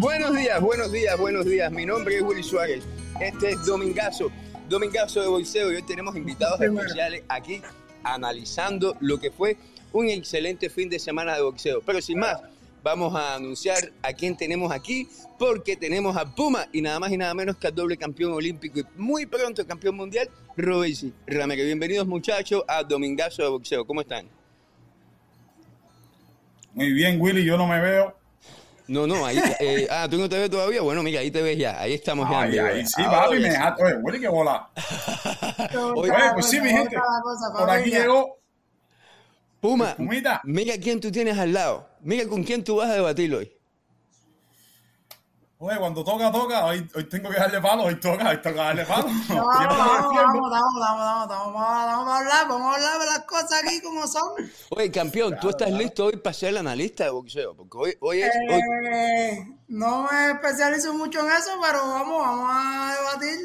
Buenos días, buenos días, buenos días. Mi nombre es Willy Suárez. Este es Domingazo, Domingazo de Boxeo. Y hoy tenemos invitados especiales aquí analizando lo que fue un excelente fin de semana de boxeo. Pero sin más, vamos a anunciar a quién tenemos aquí, porque tenemos a Puma y nada más y nada menos que al doble campeón olímpico y muy pronto campeón mundial, Robesi Ramírez. Bienvenidos muchachos a Domingazo de Boxeo. ¿Cómo están? Muy bien, Willy, yo no me veo. No, no, ahí. Eh, ah, tú no te ves todavía. Bueno, mira, ahí te ves ya. Ahí estamos ya. Ahí, sí, papi, me dejaste. Oye, qué bola. Oye, pues sí, mi gente. Por aquí llegó. Puma, mira quién tú tienes al lado. Mira con quién tú vas a debatir hoy. Oye, cuando toca, toca. Hoy, hoy tengo que darle palo. Hoy toca, hoy toca darle palo. vamos, vamos, vamos, vamos, vamos, vamos, vamos, a hablar, vamos a hablar de las cosas aquí como son. Oye, campeón, ¿tú estás listo hoy para ser el analista de boxeo? Porque hoy, hoy es... Eh, no me especializo mucho en eso, pero vamos, vamos a debatir.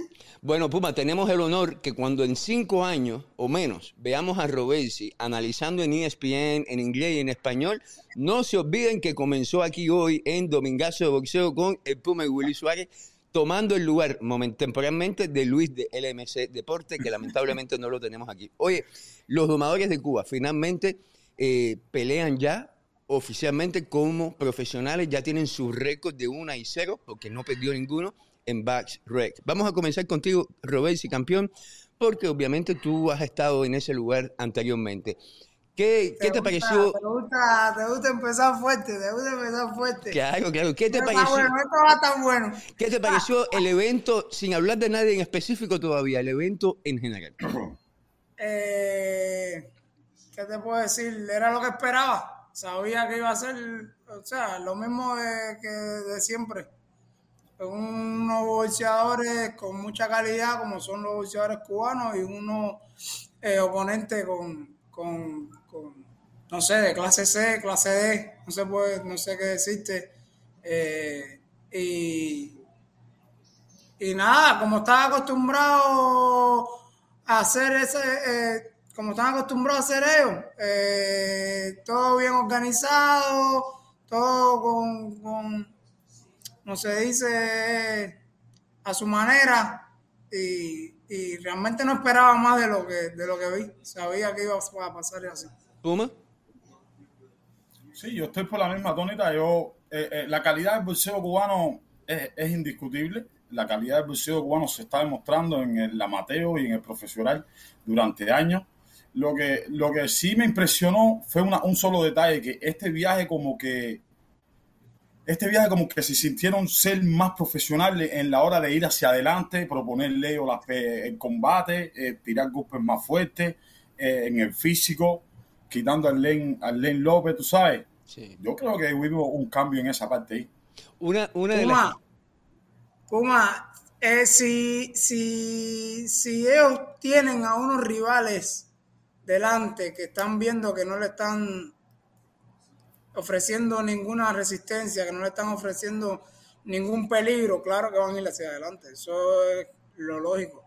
Bueno, Puma, tenemos el honor que cuando en cinco años o menos veamos a Robesi analizando en ESPN, en inglés y en español, no se olviden que comenzó aquí hoy en Domingazo de Boxeo con el Puma y Willy Suárez, tomando el lugar temporalmente de Luis de LMC Deporte, que lamentablemente no lo tenemos aquí. Oye, los domadores de Cuba finalmente eh, pelean ya oficialmente como profesionales, ya tienen su récord de 1 y 0, porque no perdió ninguno en Bax Rec. Vamos a comenzar contigo, Robesi, campeón, porque obviamente tú has estado en ese lugar anteriormente. ¿Qué, te, pareció? Te gusta, te gusta empezar fuerte, te gusta empezar fuerte. Claro, claro. ¿Qué te pareció? Bueno, esto va tan bueno. ¿Qué te pareció el evento, sin hablar de nadie en específico todavía, el evento en general? Eh, ¿Qué te puedo decir? Era lo que esperaba. Sabía que iba a ser, o sea, lo mismo que de siempre unos boxeadores con mucha calidad, como son los boxeadores cubanos, y unos eh, oponentes con, con, no sé, de clase C, clase D, no sé, puede, no sé qué decirte. Eh, y, y nada, como estaba acostumbrado a hacer ese, eh, como están acostumbrados a hacer ellos, todo bien organizado, todo con no se dice a su manera y, realmente no esperaba más de lo que de lo que vi. Sabía que iba a pasar así. ¿Puma? Sí, yo estoy por la misma tónica. Yo, eh, eh, la calidad del boxeo cubano es, indiscutible. La calidad del boxeo cubano se está demostrando en el amateur y en el profesional durante años. Lo que, lo que sí me impresionó fue un solo detalle, que este viaje como que este viaje como que se sintieron ser más profesionales en la hora de ir hacia adelante, proponerle el combate, eh, tirar golpes más fuertes eh, en el físico, quitando al Len, al López, tú sabes. Yo creo que hubo un cambio en esa parte ahí. Una, una de las... Puma, eh, si, si, si ellos tienen a unos rivales delante que están viendo que no le están ofreciendo ninguna resistencia, que no le están ofreciendo ningún peligro, claro que van a ir hacia adelante. Eso es lo lógico.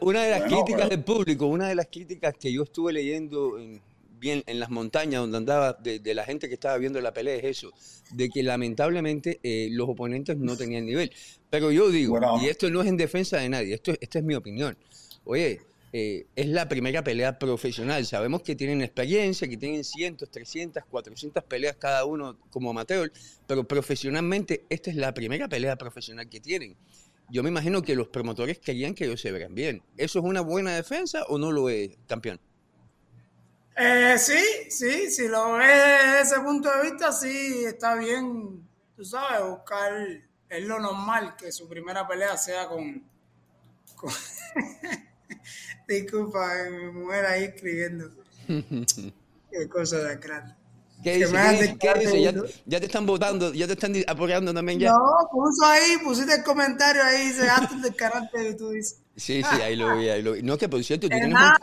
Una, de las críticas del público, una de las críticas que yo estuve leyendo en, bien en las montañas donde andaba de, la gente que estaba viendo la pelea es eso, de que lamentablemente eh, los oponentes no tenían nivel. Pero yo digo, y esto no es en defensa de nadie, esto, esta es mi opinión. Oye, eh, es la primera pelea profesional. Sabemos que tienen experiencia, que tienen cientos, 300, 400 peleas cada uno como amateur, pero profesionalmente esta es la primera pelea profesional que tienen. Yo me imagino que los promotores querían que ellos se vean bien. ¿Eso es una buena defensa o no lo es, campeón? Eh, sí, sí, si lo ves desde ese punto de vista, sí, está bien, tú sabes, buscar, es lo normal que su primera pelea sea con Disculpa, mi mujer ahí escribiendo. Qué cosa de grande. ¿Qué dice? ¿Qué, dice? ¿Ya, te están votando, ya te están apoyando también ya. No, puso ahí, pusiste el comentario ahí, dice, hazte del carácter que tú dices. Sí, sí, ahí lo vi, ahí lo vi. No, que por cierto, tú eh, tienes nada,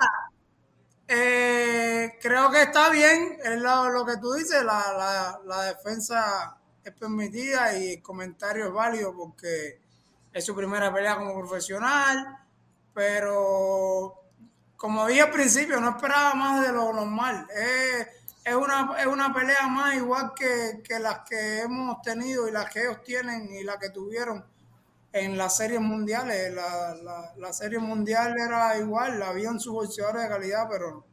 eh, creo que está bien, es lo, lo que tú dices, la, la, la, defensa es permitida y el comentario es válido porque es su primera pelea como profesional pero como dije al principio, no esperaba más de lo normal. es una, es una pelea más igual que, que las que hemos tenido y las que ellos tienen y las que tuvieron en las series mundiales. La, la, la serie mundial era igual, habían sus boxeadores de calidad, pero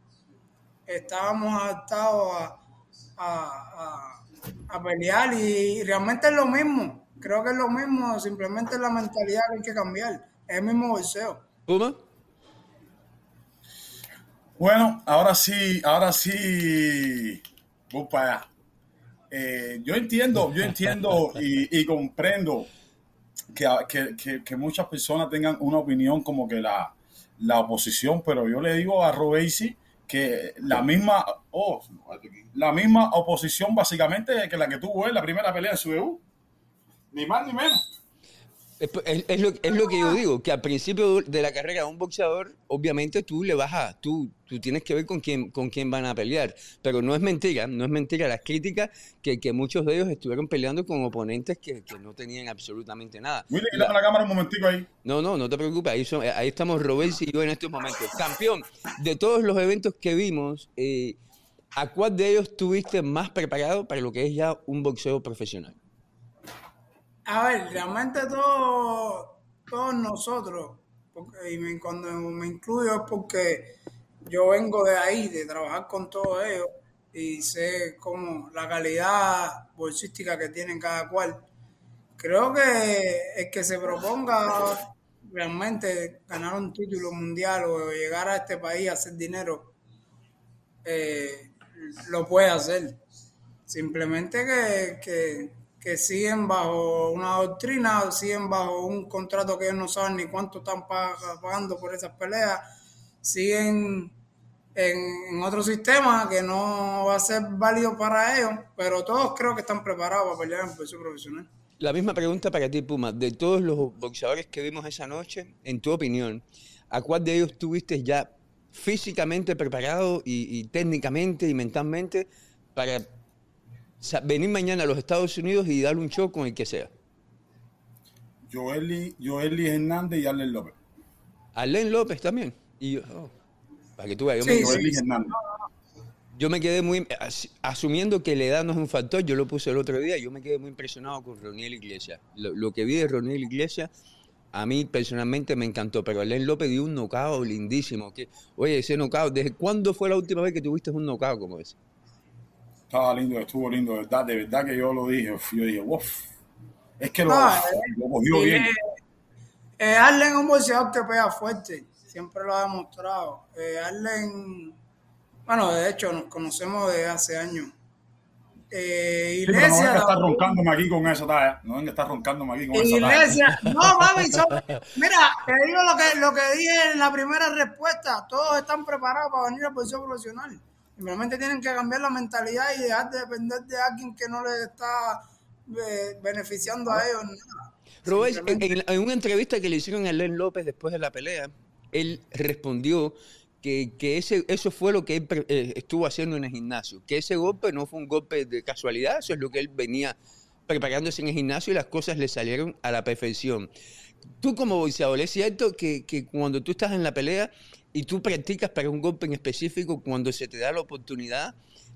estábamos adaptados a, a, a, pelear y realmente es lo mismo. Creo que es lo mismo, simplemente es la mentalidad que hay que cambiar. Es el mismo boxeo. ¿Puma? Bueno, ahora sí, ahora sí, voy. Eh, yo entiendo, yo entiendo y, comprendo que, que, que, muchas personas tengan una opinión como que la, la oposición, pero yo le digo a Robesi que la misma, oh, la misma oposición básicamente que la que tuvo él la primera pelea en su debut. Ni más ni menos. Es, lo, es, lo, que yo digo, que al principio de la carrera de un boxeador, obviamente tú le vas a, tú, tú tienes que ver con quién, con quién van a pelear. Pero no es mentira, no es mentira las críticas que, que muchos de ellos estuvieron peleando con oponentes que, que no tenían absolutamente nada. Willy, la, la cámara un momentico ahí. No, no, no te preocupes, ahí, ahí estamos Robert y yo en estos momentos. Campeón, de todos los eventos que vimos, eh, ¿a cuál de ellos tuviste más preparado para lo que es ya un boxeo profesional? A ver, realmente todos, todos nosotros, y cuando me incluyo es porque yo vengo de ahí, de trabajar con todos ellos, y sé cómo la calidad bolsística que tienen cada cual. Creo que el que se proponga realmente ganar un título mundial o llegar a este país a hacer dinero, eh, lo puede hacer. Simplemente que que siguen bajo una doctrina, siguen bajo un contrato que ellos no saben ni cuánto están pagando por esas peleas, siguen en, otro sistema que no va a ser válido para ellos, pero todos creo que están preparados para pelear en peso profesional. La misma pregunta para ti, Puma. De todos los boxeadores que vimos esa noche, en tu opinión, ¿a cuál de ellos tuviste ya físicamente preparado y técnicamente y mentalmente para venir mañana a los Estados Unidos y dar un show con el que sea. Joeli, Joeli Hernández y Arlen López. Arlen López también. Y oh, para que tú veas, yo, me, Joeli Hernández. yo me quedé muy, asumiendo que la edad no es un factor, yo lo puse el otro día, yo me quedé muy impresionado con Roniel Iglesias. Lo, que vi de Roniel Iglesias, a mí personalmente me encantó, pero Arlen López dio un nocao lindísimo. Que, oye, ese nocao, ¿desde cuándo fue la última vez que tuviste un nocao como ese? Estaba lindo, estuvo lindo, de verdad, de verdad que yo lo dije, yo dije, uff, es que lo, no, lo cogió bien. Eh, Arlen es un boxeador que pega fuerte, siempre lo ha demostrado. Eh, Arlen, bueno, de hecho, nos conocemos desde hace años. Eh, Iglesia, sí, no venga a estar roncándome aquí con esa talla. No venga a estar roncándome aquí con Iglesia, esa talla. No, mami, mira, te digo lo que, lo que dije en la primera respuesta. Todos están preparados para venir al boxeo profesional. Simplemente tienen que cambiar la mentalidad y dejar de depender de alguien que no les está eh, beneficiando a ellos. Robert, en, una entrevista que le hicieron a Len López después de la pelea, él respondió que, que ese, eso fue lo que él eh, estuvo haciendo en el gimnasio, que ese golpe no fue un golpe de casualidad, eso es lo que él venía preparándose en el gimnasio y las cosas le salieron a la perfección. Tú como boxeador, ¿es cierto que, que cuando tú estás en la pelea y tú practicas para un golpe en específico cuando se te da la oportunidad,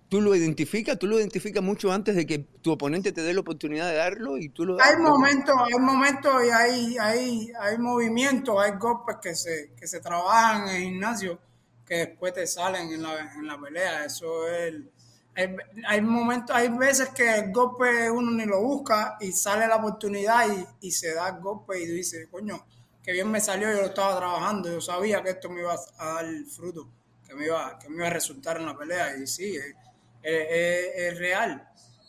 tú lo identificas, tú lo identificas mucho antes de que tu oponente te dé la oportunidad de darlo y tú lo Hay momentos, hay momentos y hay, hay, hay movimientos, hay golpes que se, que se trabajan en el gimnasio que después te salen en la, en la pelea. Eso es. Hay, hay, momentos, hay veces que el golpe uno ni lo busca y sale la oportunidad y, y se da el golpe y dice, coño, que bien me salió, yo lo estaba trabajando, yo sabía que esto me iba a dar fruto, que me iba, que me iba a resultar en la pelea, y sí, es, real.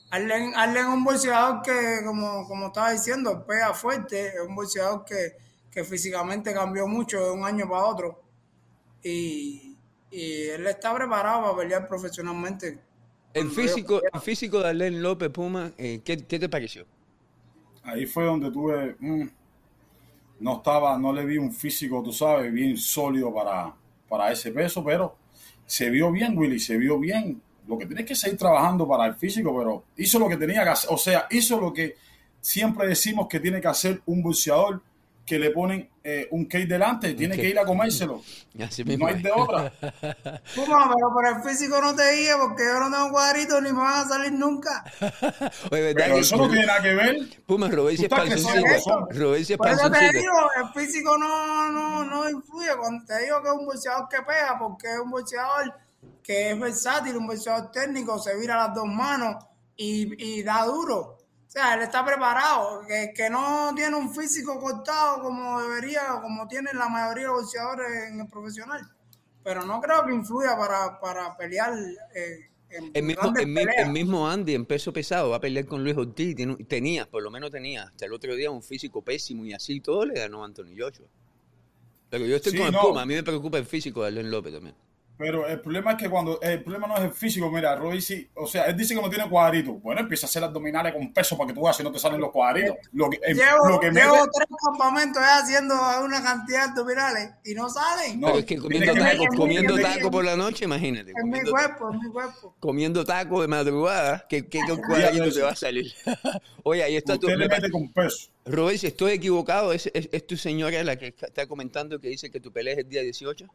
Arlen, es un bolseador que, como, como estaba diciendo, pega fuerte, es un bolseador que, que físicamente cambió mucho de un año para otro, y, y él está preparado para pelear profesionalmente. El físico, el físico de Arlen López Puma, eh, ¿qué, ¿qué, te pareció? Ahí fue donde tuve... Mm, no estaba, no le vi un físico, tú sabes, bien sólido para, para ese peso, pero se vio bien, Willy, se vio bien. Lo que tiene que seguir trabajando para el físico, pero hizo lo que tenía que hacer, o sea, hizo lo que siempre decimos que tiene que hacer un boxeador que le ponen eh, un cake delante, tiene que ir a comérselo. no hay de otra. Puma, pero por el físico no te guía porque yo no tengo cuadritos ni me van a salir nunca. pero eso no tiene nada que ver. Puma, Robert. Robert es Por eso te digo, el físico no, no, no influye. Cuando te digo que es un bolseador que pega, porque es un bolseador que es versátil, un bolseador técnico, se vira las dos manos y, y da duro sea, él está preparado, que, que, no tiene un físico cortado como debería, como tienen la mayoría de los boxeadores en el profesional. Pero no creo que influya para, para pelear. Eh, en el, mismo, el, mismo, Andy en peso pesado va a pelear con Luis Ortiz. Tenía, por lo menos tenía, hasta el otro día un físico pésimo y así todo le ganó a Anthony Joshua. Pero yo estoy con el Puma, a mí me preocupa el físico de Allen López también. Pero el problema es que cuando el problema no es el físico, mira, Roy sí, o sea, él dice que no tiene cuadritos. Bueno, empieza a hacer abdominales con peso para que tú veas si no te salen los cuadritos. Lo que, llevo, lo que llevo tres campamentos haciendo una cantidad de abdominales y no salen. No, es que comiendo taco, comiendo taco por la noche, imagínate. En mi cuerpo, en mi cuerpo. Comiendo taco de madrugada, ¿qué, qué, cuadrito te va a salir? Oye, ahí está tu... le mete con peso. Robert, si estoy equivocado, ¿es, es, es tu señora la que está comentando que dice que tu pelea es el día 18?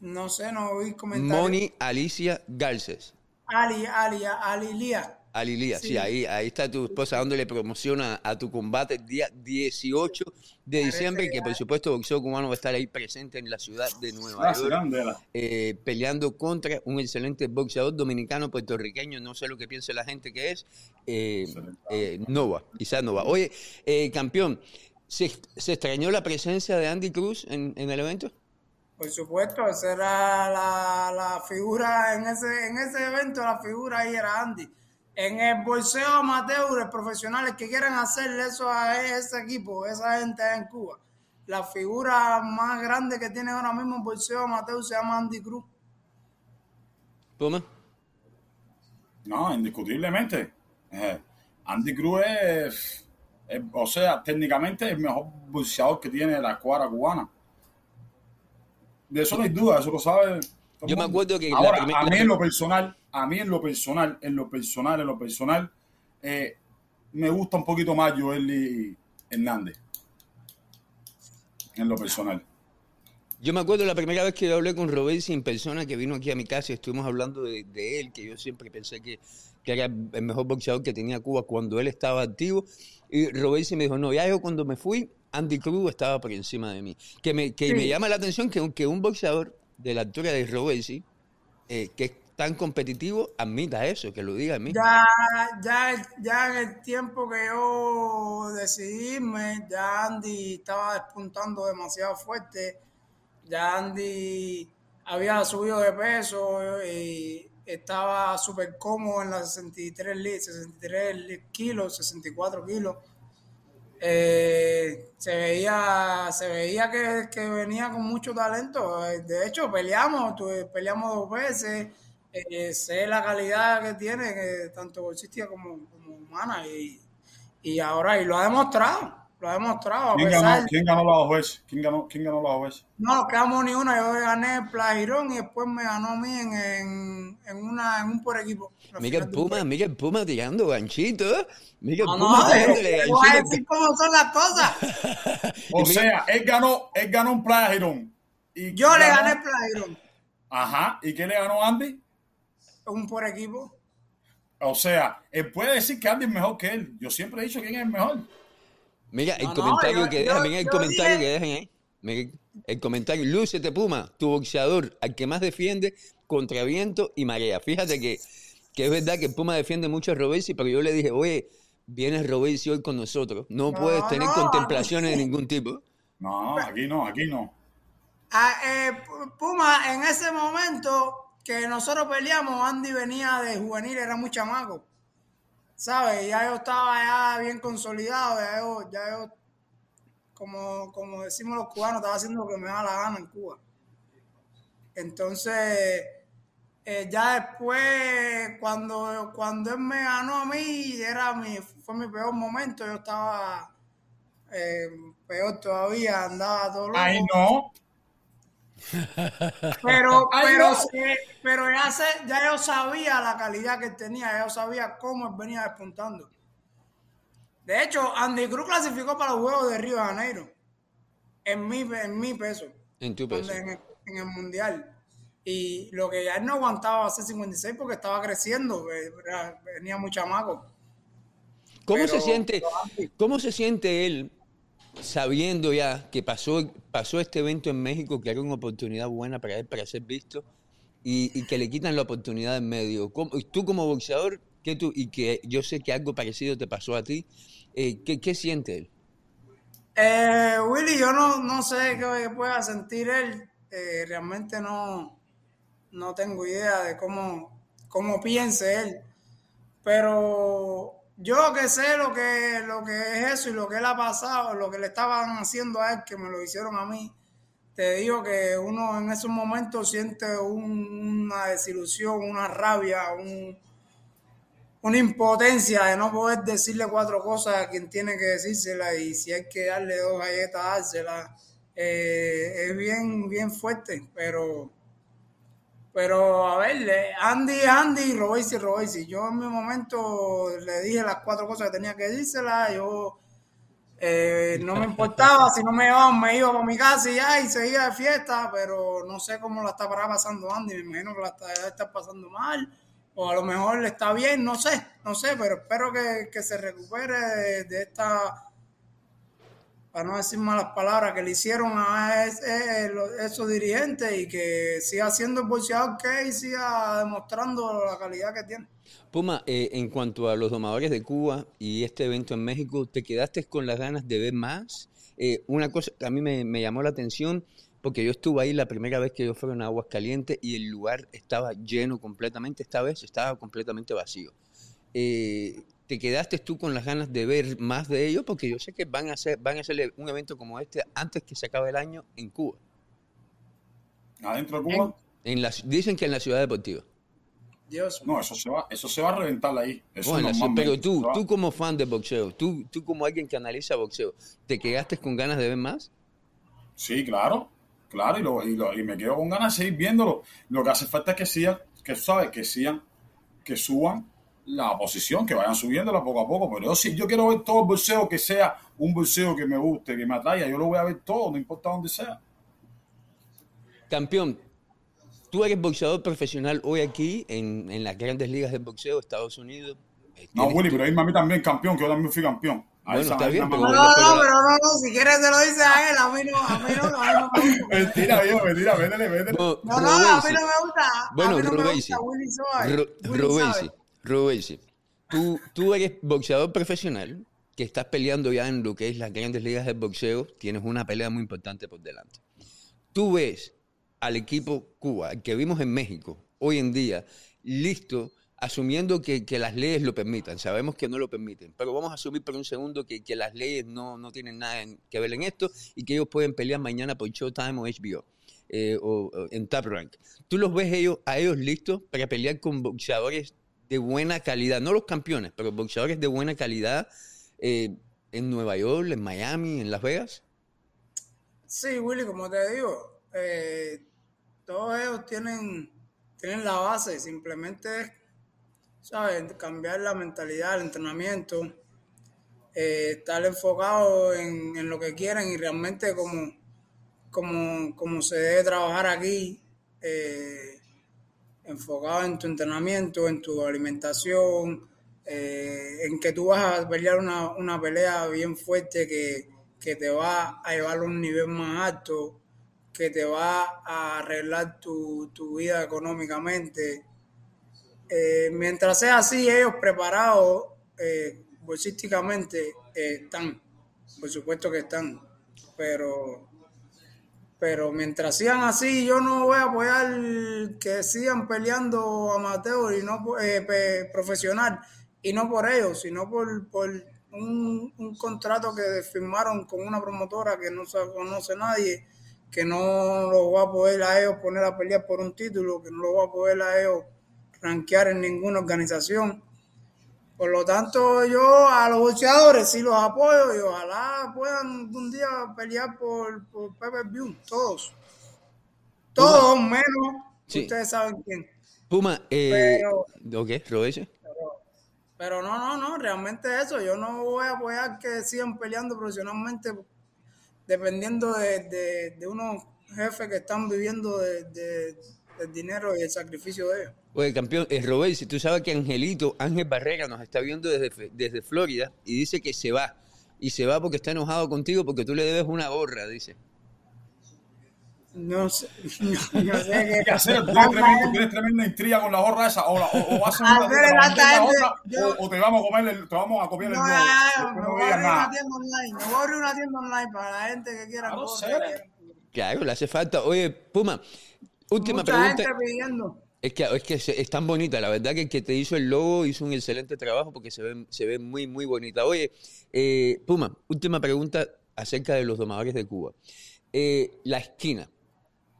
No sé, no oí comentarios. Moni Alicia Garces. Ali, Ali, Alilia. Alilia, sí. sí, ahí, ahí está tu esposa dándole promoción a, tu combate el día 18 de diciembre, que por supuesto Boxeo Cubano va a estar ahí presente en la ciudad de Nueva ah, York, eh, peleando contra un excelente boxeador dominicano, puertorriqueño, no sé lo que piense la gente que es, eh, eh, Nova, quizás Nova. Oye, campeón, ¿se, ¿se, extrañó la presencia de Andy Cruz en, en el evento? Por supuesto, esa era la, la, figura en ese, en ese evento, la figura ahí era Andy. En el bolseo amateur, profesionales que quieran hacerle eso a ese equipo, esa gente en Cuba, la figura más grande que tiene ahora mismo el bolseo amateur se llama Andy Cruz. ¿Puma? No, indiscutiblemente. Eh, Andy Cruz es, o sea, técnicamente el mejor bolseador que tiene la escuadra cubana de eso no hay duda, eso lo sabe. Yo me acuerdo que. Ahora, a mí en lo personal, a mí en lo personal, en lo personal, en lo personal, eh, me gusta un poquito más Joel Hernández. En lo personal. Yo me acuerdo la primera vez que yo hablé con Robesi en persona, que vino aquí a mi casa y estuvimos hablando de, él, que yo siempre pensé que, era el mejor boxeador que tenía Cuba cuando él estaba activo. Y Robesi me dijo, no, ya yo cuando me fui, Andy Cruz estaba por encima de mí. Que me, que me llama la atención que, que, un boxeador de la altura de Robesi, eh, que es tan competitivo, admita eso, que lo diga a mí. Ya, ya, ya en el tiempo que yo decidí ya Andy estaba despuntando demasiado fuerte. Ya Andy había subido de peso y estaba súper cómodo en las 63, 63 kilos, 64 kilos eh, se veía, se veía que, venía con mucho talento. De hecho, peleamos, peleamos dos veces. Eh, sé la calidad que tiene, tanto bolsística como, como humana, y, y ahora y lo ha demostrado. Lo ha demostrado. ¿Quién, ganó, ¿Quién ganó veces? ¿Quién ganó, quién ganó las dos veces? No, quedamos ni una. Yo gané el Plagirón y después me ganó a mí en, en, una, en un por equipo. Miguel Puma, Miguel Puma tirando ganchito. Miguel no, Puma no, tirándole ganchito. Voy a decir cómo son las cosas. o sea, él ganó, él ganó un Plagirón. Y Yo le gané el Plagirón. Ajá. ¿Y qué le ganó Andy? Un por equipo. O sea, él puede decir que Andy es mejor que él. Yo siempre he dicho quién es el mejor. Mira, el comentario que dejan, mira el comentario que dejan ahí. Mira, el comentario, Lúcete Puma, tu boxeador, al que más defiende contra viento y marea. Fíjate que, que es verdad que Puma defiende mucho a Robesi, pero yo le dije, oye, viene Robesi hoy con nosotros. No, puedes tener contemplaciones de ningún tipo. No, aquí no, aquí no. Ah, eh, Puma, en ese momento que nosotros peleamos, Andy venía de juvenil, era muy chamaco. ¿Sabes? Ya yo estaba ya bien consolidado, ya yo, ya yo como, como decimos los cubanos, estaba haciendo lo que me da la gana en Cuba. Entonces, eh, ya después, cuando, cuando él me ganó a mí, era mi, fue mi peor momento, yo estaba eh, peor todavía, andaba todo loco. Ay, no. Pero, pero, pero ya, sé, ya yo sabía la calidad que tenía, ya yo sabía cómo venía despuntando. De hecho, Andy Cruz clasificó para los Juegos de Río de Janeiro. en mi, en mi peso. En tu peso. En el, en el mundial. Y lo que ya él no aguantaba hacer 56 porque estaba creciendo, venía muy chamaco. ¿Cómo se siente, cómo se siente él sabiendo ya que pasó, pasó este evento en México, que era una oportunidad buena para él para ser visto y, que le quitan la oportunidad en medio? tú como boxeador, ¿qué y que yo sé que algo parecido te pasó a ti, eh, ¿qué, ¿qué, siente él? Eh, Willy, yo no, no sé qué pueda sentir él. Eh, realmente no, no tengo idea de cómo, cómo piense él. Pero yo que sé lo que, lo que es eso y lo que él ha pasado, lo que le estaban haciendo a él, que me lo hicieron a mí, te digo que uno en esos momentos siente una desilusión, una rabia, una impotencia de no poder decirle cuatro cosas a quien tiene que decírselas y si hay que darle dos galletas, dárselas. Eh, es bien, bien fuerte, pero pero a ver, Andy, Andy, Robesi, Robesi. Yo en mi momento le dije las cuatro cosas que tenía que decírselas. Yo eh, no me importaba, si no me iban, me iba para mi casa y ya, y seguía de fiesta, pero no sé cómo la está pasando Andy. Me imagino que la está, pasando mal, o a lo mejor le está bien, no sé, no sé, pero espero que, se recupere de esta para no decir malas palabras, que le hicieron a esos dirigentes y que siga siendo el boxeador que y siga demostrando la calidad que tiene. Puma, eh, en cuanto a los domadores de Cuba y este evento en México, ¿te quedaste con las ganas de ver más? Eh, una cosa que a mí me, llamó la atención, porque yo estuve ahí la primera vez que yo fui a Aguas Calientes y el lugar estaba lleno completamente, esta vez estaba completamente vacío. Eh, ¿Te quedaste tú con las ganas de ver más de ellos? Porque yo sé que van a hacer, van a hacer un evento como este antes que se acabe el año en Cuba. ¿Adentro de Cuba? En dicen que en la ciudad deportiva. Dios. No, eso se va, eso se va a reventar ahí. pero tú, tú como fan de boxeo, tú, tú como alguien que analiza boxeo, ¿te quedaste con ganas de ver más? Sí, claro, claro, y, y, me quedo con ganas de seguir viéndolo. Lo que hace falta es que sigan, que sabes, que sigan, que suban la posición, que vayan subiéndola poco a poco. Pero yo sí, yo quiero ver todo el bolseo que sea un bolseo que me guste, que me atraiga. Yo lo voy a ver todo, no importa dónde sea. Campeón, tú eres boxeador profesional hoy aquí en, en las grandes ligas de boxeo de Estados Unidos. Eh, no, Willy, pero dime a mí también campeón, que yo también fui campeón. bueno, está bien, pero, no, no, pero no, no, si quieres se lo dice a él, a mí no, a mí no, a mí no mentira, viejo, mentira, véndele, véndele. No, no, a mí no me gusta. Bueno, a mí Rubén, tú, tú eres boxeador profesional que estás peleando ya en lo que es las grandes ligas de boxeo, tienes una pelea muy importante por delante. Tú ves al equipo Cuba, que vimos en México, hoy en día, listo, asumiendo que, las leyes lo permitan. Sabemos que no lo permiten, pero vamos a asumir por un segundo que, las leyes no, no, tienen nada que ver en esto y que ellos pueden pelear mañana por Showtime o HBO. Eh, o, en Top Rank. ¿Tú los ves ellos, a ellos listos para pelear con boxeadores de buena calidad, no los campeones, pero boxeadores de buena calidad eh, en Nueva York, en Miami, en Las Vegas? Sí, Willy, como te digo, eh, todos ellos tienen, tienen la base, simplemente ¿sabes? Cambiar la mentalidad, el entrenamiento, eh, estar enfocado en, lo que quieren y realmente como, como, como se debe trabajar aquí. Eh, enfocado en tu entrenamiento, en tu alimentación, eh, en que tú vas a pelear una, pelea bien fuerte que, te va a llevar a un nivel más alto, que te va a arreglar tu, vida económicamente. Eh, mientras sea así, ellos preparados eh, bolsísticamente están, por supuesto que están, pero pero mientras sigan así, yo no voy a apoyar que sigan peleando amateur y no eh, profesional, y no por ellos, sino por, un, contrato que firmaron con una promotora que no se conoce nadie, que no lo va a poder a ellos poner a pelear por un título, que no lo va a poder a ellos rankear en ninguna organización. Por lo tanto, yo a los boxeadores sí los apoyo y ojalá puedan un día pelear por, por View, todos. Todos menos, ustedes saben quién. Puma, eh, pero, ok, Pero, no, no, no, realmente eso, yo no voy a apoyar que sigan peleando profesionalmente dependiendo de, unos jefes que están viviendo de, del dinero y el sacrificio de ellos. Oye, campeón, es Robert, si tú sabes que Angelito, Ángel Barrera, nos está viendo desde, desde Florida y dice que se va. Y se va porque está enojado contigo porque tú le debes una gorra, dice. No sé, no, sé qué hacer. tienes, tremenda, intriga con la gorra esa. O, o, vas a hacer una o, o, te vamos a comer te vamos a comer el no, no, no, voy a abrir una tienda online. Me voy a abrir una tienda online para la gente que quiera. No sé. Claro, le hace falta. Oye, Puma, última Mucha pregunta. Gente pidiendo. Es que, es que es tan bonita, la verdad que el que te hizo el logo hizo un excelente trabajo porque se ve, se ve muy, muy bonita. Oye, eh, Puma, última pregunta acerca de los domadores de Cuba. Eh, la esquina,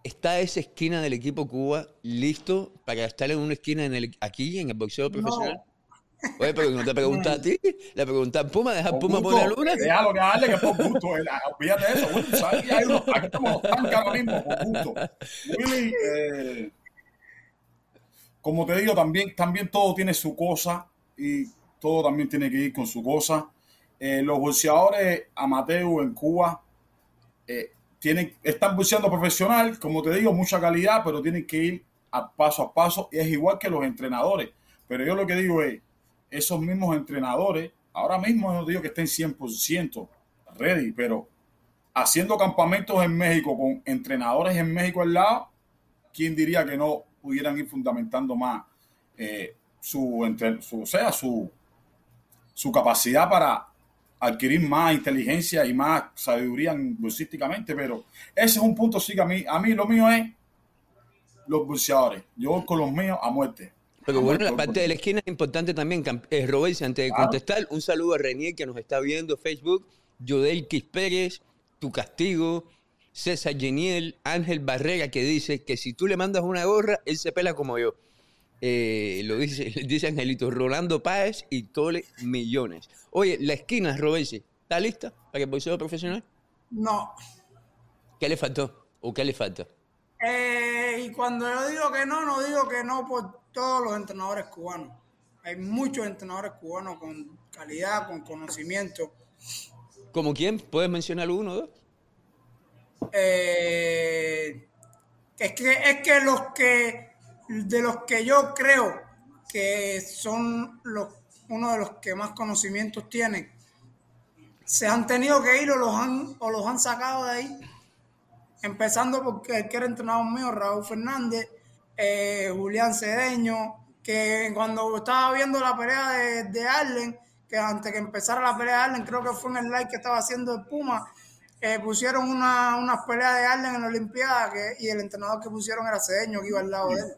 ¿está esa esquina del equipo Cuba listo para estar en una esquina en el, aquí, en el boxeo profesional? Oye, pero no te pregunta a ti, le pregunta a Puma, deja Puma poner una. Déjalo que darle que es por gusto, olvídate de eso. Bueno, ¿sabes? Hay unos, aquí estamos tan ahora mismo, por gusto. Willy, eh, como te digo, también, también todo tiene su cosa y todo también tiene que ir con su cosa. Eh, los boxeadores amateur en Cuba eh, tienen, están boxeando profesional, como te digo, mucha calidad, pero tienen que ir a paso a paso y es igual que los entrenadores. Pero yo lo que digo es, esos mismos entrenadores, ahora mismo no digo que estén 100% ready, pero haciendo campamentos en México con entrenadores en México al lado, ¿quién diría que no pudieran ir fundamentando más eh, su, su, o sea, su, su capacidad para adquirir más inteligencia y más sabiduría bolsísticamente, pero ese es un punto sí que a mí, a mí lo mío es los buceadores. Yo con los míos a muerte. Pero bueno, la parte de la esquina es importante también. Eh, Robert, antes de contestar, un saludo a Renier que nos está viendo Facebook, Yodel Quis Pérez, Tu Castigo, César Geniel, Ángel Barrera, que dice que si tú le mandas una gorra, él se pela como yo. Eh, lo dice, dice Angelito, Rolando Páez y Tole Millones. Oye, la esquina, Robesi, ¿está lista para el boxeo profesional? No. ¿Qué le faltó? ¿O qué le falta? Eh, y cuando yo digo que no, no digo que no por todos los entrenadores cubanos. Hay muchos entrenadores cubanos con calidad, con conocimiento. ¿Como quién? ¿Puedes mencionar uno o dos? Eh, es, que, es que los que, de los que yo creo que son los, uno de los que más conocimientos tienen, se han tenido que ir o los han, o los han sacado de ahí. Empezando porque el que era entrenador mío, Raúl Fernández, eh, Julián Cedeño, que cuando estaba viendo la pelea de, de Arlen, que antes que empezara la pelea de Arlen, creo que fue en el live que estaba haciendo el Puma, eh, pusieron una, unas peleas de Arlen en la Olimpiada que, y el entrenador que pusieron era Cedeño, que iba al lado de él.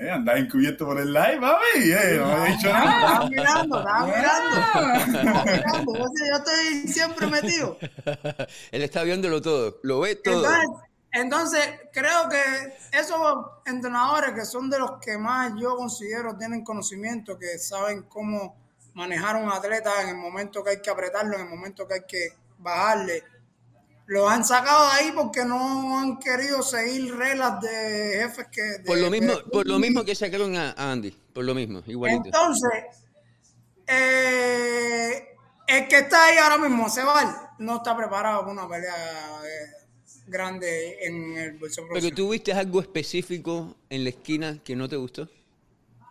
Eh, andaba encubierto por el live, mami. Eh, no me he dicho nada. Estaba mirando, estaba mirando. mirando. Yo estoy siempre metido. Él está viéndolo todo, lo ve todo. Entonces, entonces, creo que esos entrenadores que son de los que más yo considero tienen conocimiento, que saben cómo manejar a un atleta en el momento que hay que apretarlo, en el momento que hay que bajarle. Los han sacado de ahí porque no han querido seguir reglas de jefes que... por lo mismo, por lo mismo que sacaron a Andy, por lo mismo, igualito. Entonces, eh, el que está ahí ahora mismo, Sebal, no está preparado para una pelea eh, grande en el bolso ¿Pero tú viste algo específico en la esquina que no te gustó?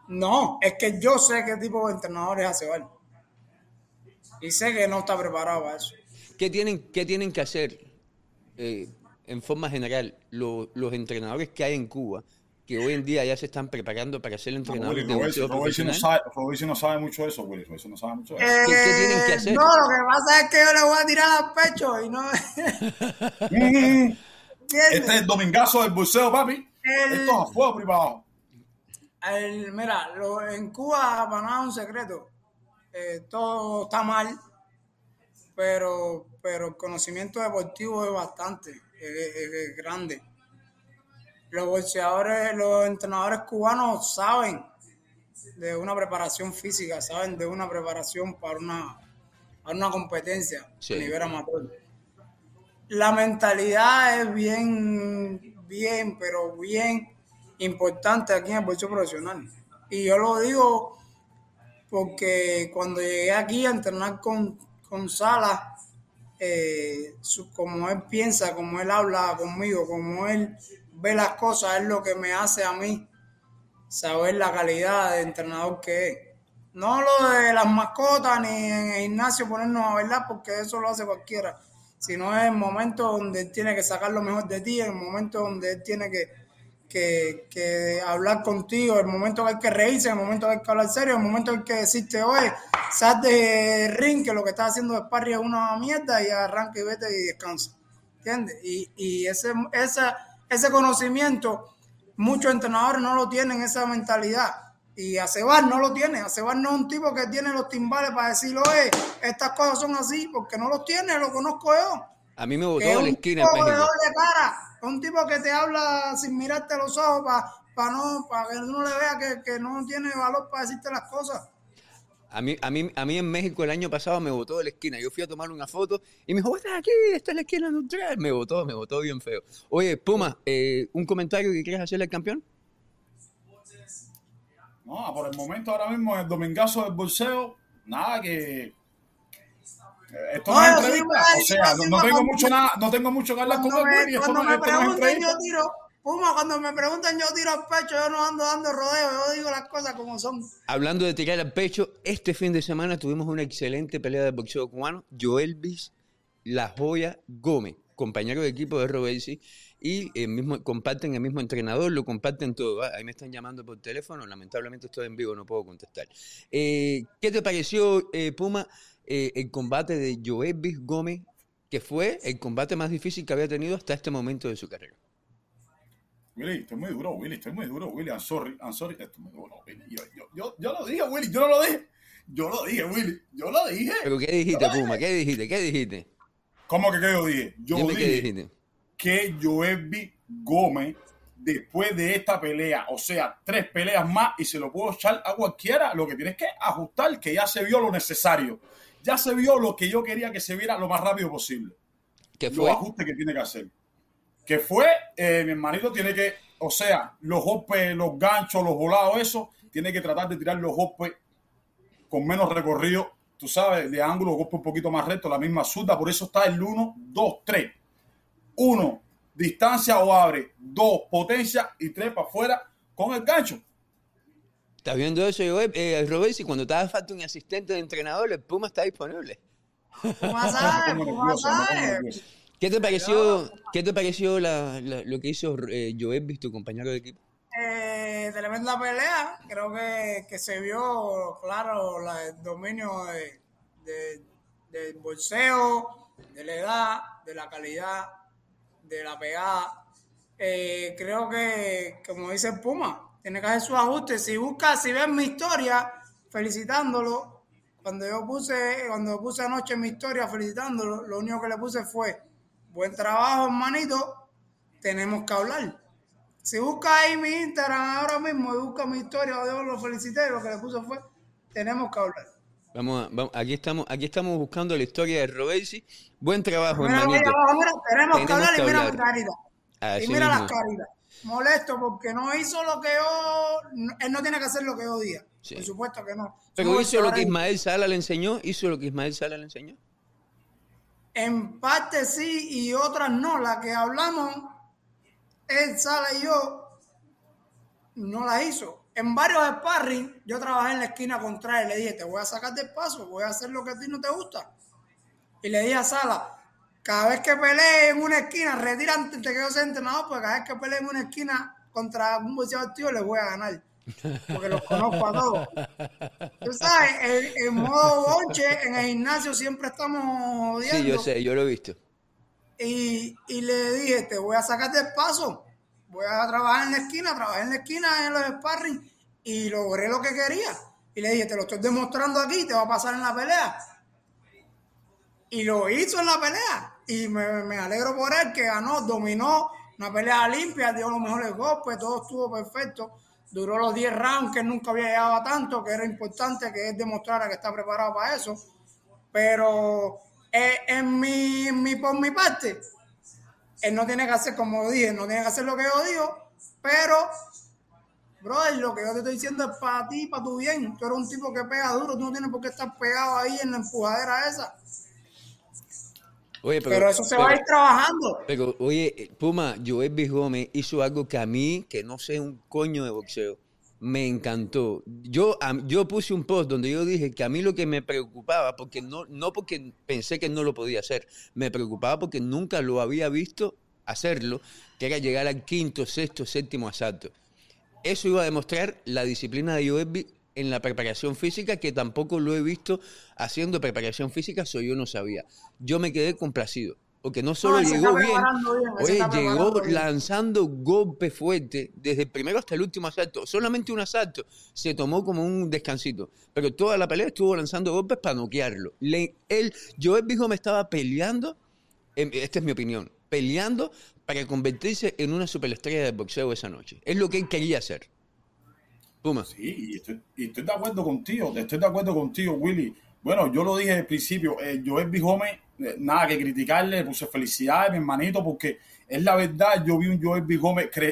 No, es que yo sé qué tipo de entrenador es Acebal. Y sé que no está preparado para eso. ¿Qué tienen, qué tienen que hacer eh, en forma general los entrenadores que hay en Cuba? que hoy en día ya se están preparando para ser entrenadores no, Willy, de boxeo no sabe, no sabe mucho eso, Willy. no sabe mucho eso. ¿Qué, ¿Qué, tienen que hacer? No, lo que pasa es que yo le voy a tirar al pecho y no... este es el domingazo del buceo, papi. Esto es a fuego privado. El, mira, lo, en Cuba, para nada un secreto. Eh, todo está mal pero, pero el conocimiento deportivo es bastante, es, grande. Los boxeadores, los entrenadores cubanos saben de una preparación física, saben de una preparación para una, una competencia a nivel amateur. La mentalidad es bien, bien, pero bien importante aquí en el boxeo profesional. Y yo lo digo porque cuando llegué aquí a entrenar con con Sala, eh, como él piensa, como él habla conmigo, como él ve las cosas, es lo que me hace a mí saber la calidad de entrenador que es. No lo de las mascotas ni en el gimnasio ponernos a bailar, porque eso lo hace cualquiera, sino es el momento donde él tiene que sacar lo mejor de ti, el momento donde él tiene que, que, hablar contigo, el momento que hay que reírse, el momento que hay que hablar serio, el momento que hay que decirte, oye, sal de ring, que lo que estás haciendo de sparring es una mierda, y arranca y vete y descansa. ¿Entiendes? Y, y ese, esa, ese conocimiento, muchos entrenadores no lo tienen, esa mentalidad. Y Acebar no lo tiene. Acebar no es un tipo que tiene los timbales para decir, oye, estas cosas son así, porque no los tiene, lo conozco yo. A mí me gustó la esquina. Un tipo que te habla sin mirarte los ojos para no, para que uno le vea que, que no tiene valor para decirte las cosas. A mí, a, mí, a mí en México el año pasado me votó de la esquina. Yo fui a tomar una foto y me dijo, estás aquí, esta es la esquina neutral. Me votó, me votó bien feo. Oye, Puma, eh, ¿un comentario que quieres hacerle al campeón? No, por el momento ahora mismo el domingazo del bolseo, nada que esto no, es entrevista, o sea, no, tengo mucho nada, no tengo mucho que hablar con él, cuando me pregunten, yo tiro, Puma, cuando me preguntan, yo tiro al pecho, yo no ando dando rodeo, yo digo las cosas como son. Hablando de tirar al pecho, este fin de semana tuvimos una excelente pelea de boxeo cubano. Joelvis La Joya Gómez, compañero de equipo de Robesi, y el mismo, comparten el mismo entrenador, lo comparten todo. Ahí me están llamando por teléfono, lamentablemente estoy en vivo, no puedo contestar. Eh, ¿Qué te pareció, eh, Puma, eh, el combate de Joelvis Gómez, que fue el combate más difícil que había tenido hasta este momento de su carrera? Willy, estoy muy duro, Willy, estoy muy duro, Willy, I'm sorry, I'm sorry, estoy muy duro, Willy. Yo, yo, yo, yo lo dije, Willy, yo no lo dije. Yo lo dije, Willy, yo lo dije. ¿Pero qué dijiste, Puma? ¿Qué dijiste? ¿Qué dijiste? ¿Cómo que qué yo dije? Yo dije qué dijiste. que Joelby Gómez, después de esta pelea, o sea, tres peleas más, y se lo puedo echar a cualquiera, lo que tienes que ajustar, que ya se vio lo necesario. Ya se vio lo que yo quería que se viera lo más rápido posible. ¿Qué fue? Los ajustes que tiene que hacer que fue, eh, mi hermanito tiene que, o sea, los golpes, los ganchos, los volados, eso, tiene que tratar de tirar los golpes con menos recorrido, tú sabes, de ángulo, golpe un poquito más recto, la misma zurda, por eso está el 1, 2, 3. 1, distancia o abre, 2, potencia y 3 para afuera con el gancho. ¿Estás viendo eso, eh, Robert? Si cuando te hace falta un asistente de entrenador, el Puma está disponible. Puma sabe, Puma sabe. ¿Qué te pareció, ¿qué te pareció lo que hizo eh, Joel, tu compañero de equipo? Eh, tremenda pelea. Creo que, se vio claro el dominio de, del bolseo, de la edad, de la calidad, de la pegada. Eh, creo que, como dice Puma, tiene que hacer su ajuste. Si busca, si ves mi historia, felicitándolo. Cuando yo puse, cuando puse anoche mi historia felicitándolo, lo único que le puse fue Buen trabajo, hermanito. Tenemos que hablar. Si busca ahí mi Instagram ahora mismo y busca mi historia, yo lo felicité, lo que le puso fue, tenemos que hablar. Vamos, vamos, aquí estamos, aquí estamos buscando la historia de Robesi. Buen trabajo, hermanito. tenemos, que hablar y mira mi carita. y mira las caritas. Molesto porque no hizo lo que yo, él no tiene que hacer lo que yo diga. Por supuesto que no. Pero hizo lo que Ismael Sala le enseñó, hizo lo que Ismael Sala le enseñó. En parte sí y otras no. La que hablamos, él, Sala y yo, no la hizo. En varios sparring, yo trabajé en la esquina contraria y le dije, te voy a sacar del paso, voy a hacer lo que a ti no te gusta. Y le dije a Sala, cada vez que pelee en una esquina, retírate te quedo ser entrenador, porque cada vez que pelee en una esquina contra un boxeador tío, le voy a ganar porque los conozco a todos. Tú sabes, en, modo bonche, en el gimnasio siempre estamos odiando. Sí, yo sé, yo lo he visto. Y, y le dije, te voy a sacar del paso, voy a trabajar en la esquina, trabajé en la esquina en los sparring y logré lo que quería. Y le dije, te lo estoy demostrando aquí, te va a pasar en la pelea. Y lo hizo en la pelea. Y me, me alegro por él que ganó, dominó una pelea limpia, dio los mejores golpes, todo estuvo perfecto duró los 10 rounds, que nunca había llegado a tanto, que era importante que él demostrara que está preparado para eso. Pero eh, en, mi, por mi parte, él no tiene que hacer, como dije, no tiene que hacer lo que yo digo, pero, brother, lo que yo te estoy diciendo es para ti, para tu bien. Tú eres un tipo que pega duro, tú no tienes por qué estar pegado ahí en la empujadera esa. Pero, eso se va a ir trabajando. Pero, oye, Puma, Joel. Gómez hizo algo que a mí, que no sé un coño de boxeo, me encantó. Yo, yo puse un post donde yo dije que a mí lo que me preocupaba, porque no, no porque pensé que no lo podía hacer, me preocupaba porque nunca lo había visto hacerlo, que era llegar al quinto, sexto, séptimo asalto. Eso iba a demostrar la disciplina de Joel en la preparación física, que tampoco lo he visto haciendo preparación física, eso yo no sabía. Yo me quedé complacido, porque no solo llegó bien, oye, llegó lanzando golpes fuertes desde el primero hasta el último asalto. Solamente un asalto se tomó como un descansito, pero toda la pelea estuvo lanzando golpes para noquearlo. Le, él, Joel Bijo me estaba peleando, esta es mi opinión, peleando para convertirse en una superestrella de boxeo esa noche. Es lo que él quería hacer. Puma. Sí, y estoy, de acuerdo contigo, estoy de acuerdo contigo, Willy. Bueno, yo lo dije al principio, eh, Joel B. Eh, nada que criticarle, puse felicidades, mi hermanito, porque es la verdad, yo vi un Joel B.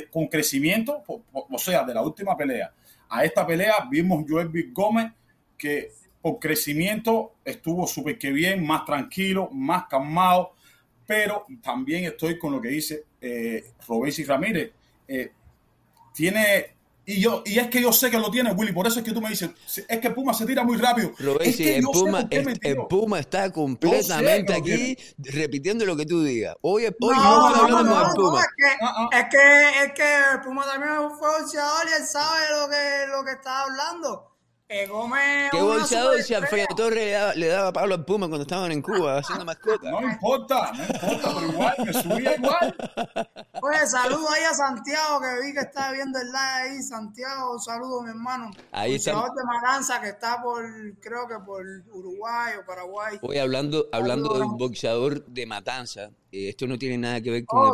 con crecimiento, o sea, de la última pelea a esta pelea, vimos Joel. Gómez que por crecimiento estuvo súper que bien, más tranquilo, más calmado, pero también estoy con lo que dice eh, Ramírez. Eh, tiene y yo, y es que yo sé que lo tiene, Willy, por eso es que tú me dices, es que Puma se tira muy rápido. es que el, Puma, el, Puma está completamente aquí repitiendo lo que tú digas. Hoy, hoy no, no, no, no, del Puma. es, que, ah, ah. es, que, es que el Puma también fue boxeador y él sabe lo que, lo que está hablando. ¿Qué bolseador si Alfredo Torres le daba, Pablo al Puma cuando estaban en Cuba haciendo mascota? No importa, no importa, pero igual, me subía igual. Oye, saludo ahí a Santiago, que vi que está viendo el live ahí. Santiago, saludo, mi hermano. Ahí está. de Maranza, que está por, creo que por Uruguay o Paraguay. Oye, hablando, hablando de un boxeador de Matanza, eh, esto no tiene nada que ver con, oh,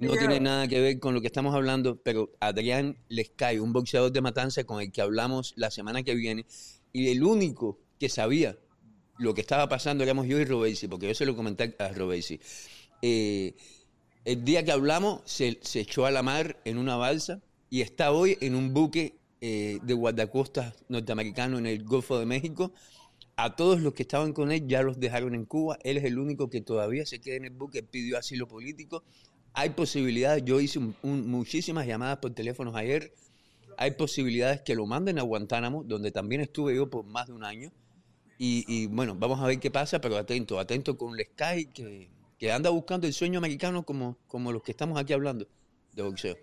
no tiene nada que ver con lo que estamos hablando, pero Adrián Lescay, un boxeador de Matanza con el que hablamos la semana que viene, y el único que sabía lo que estaba pasando éramos yo y Robesi, porque yo se lo comenté a Robesi. Eh, el día que hablamos se, echó a la mar en una balsa y está hoy en un buque eh, de guardacostas norteamericano en el Golfo de México a todos los que estaban con él ya los dejaron en Cuba. Él es el único que todavía se queda en el buque, pidió asilo político. Hay posibilidades, yo hice muchísimas llamadas por teléfonos ayer. Hay posibilidades que lo manden a Guantánamo, donde también estuve yo por más de un año. Y, bueno, vamos a ver qué pasa, pero atento, atento con el Sky que, anda buscando el sueño americano como, como los que estamos aquí hablando de boxeo.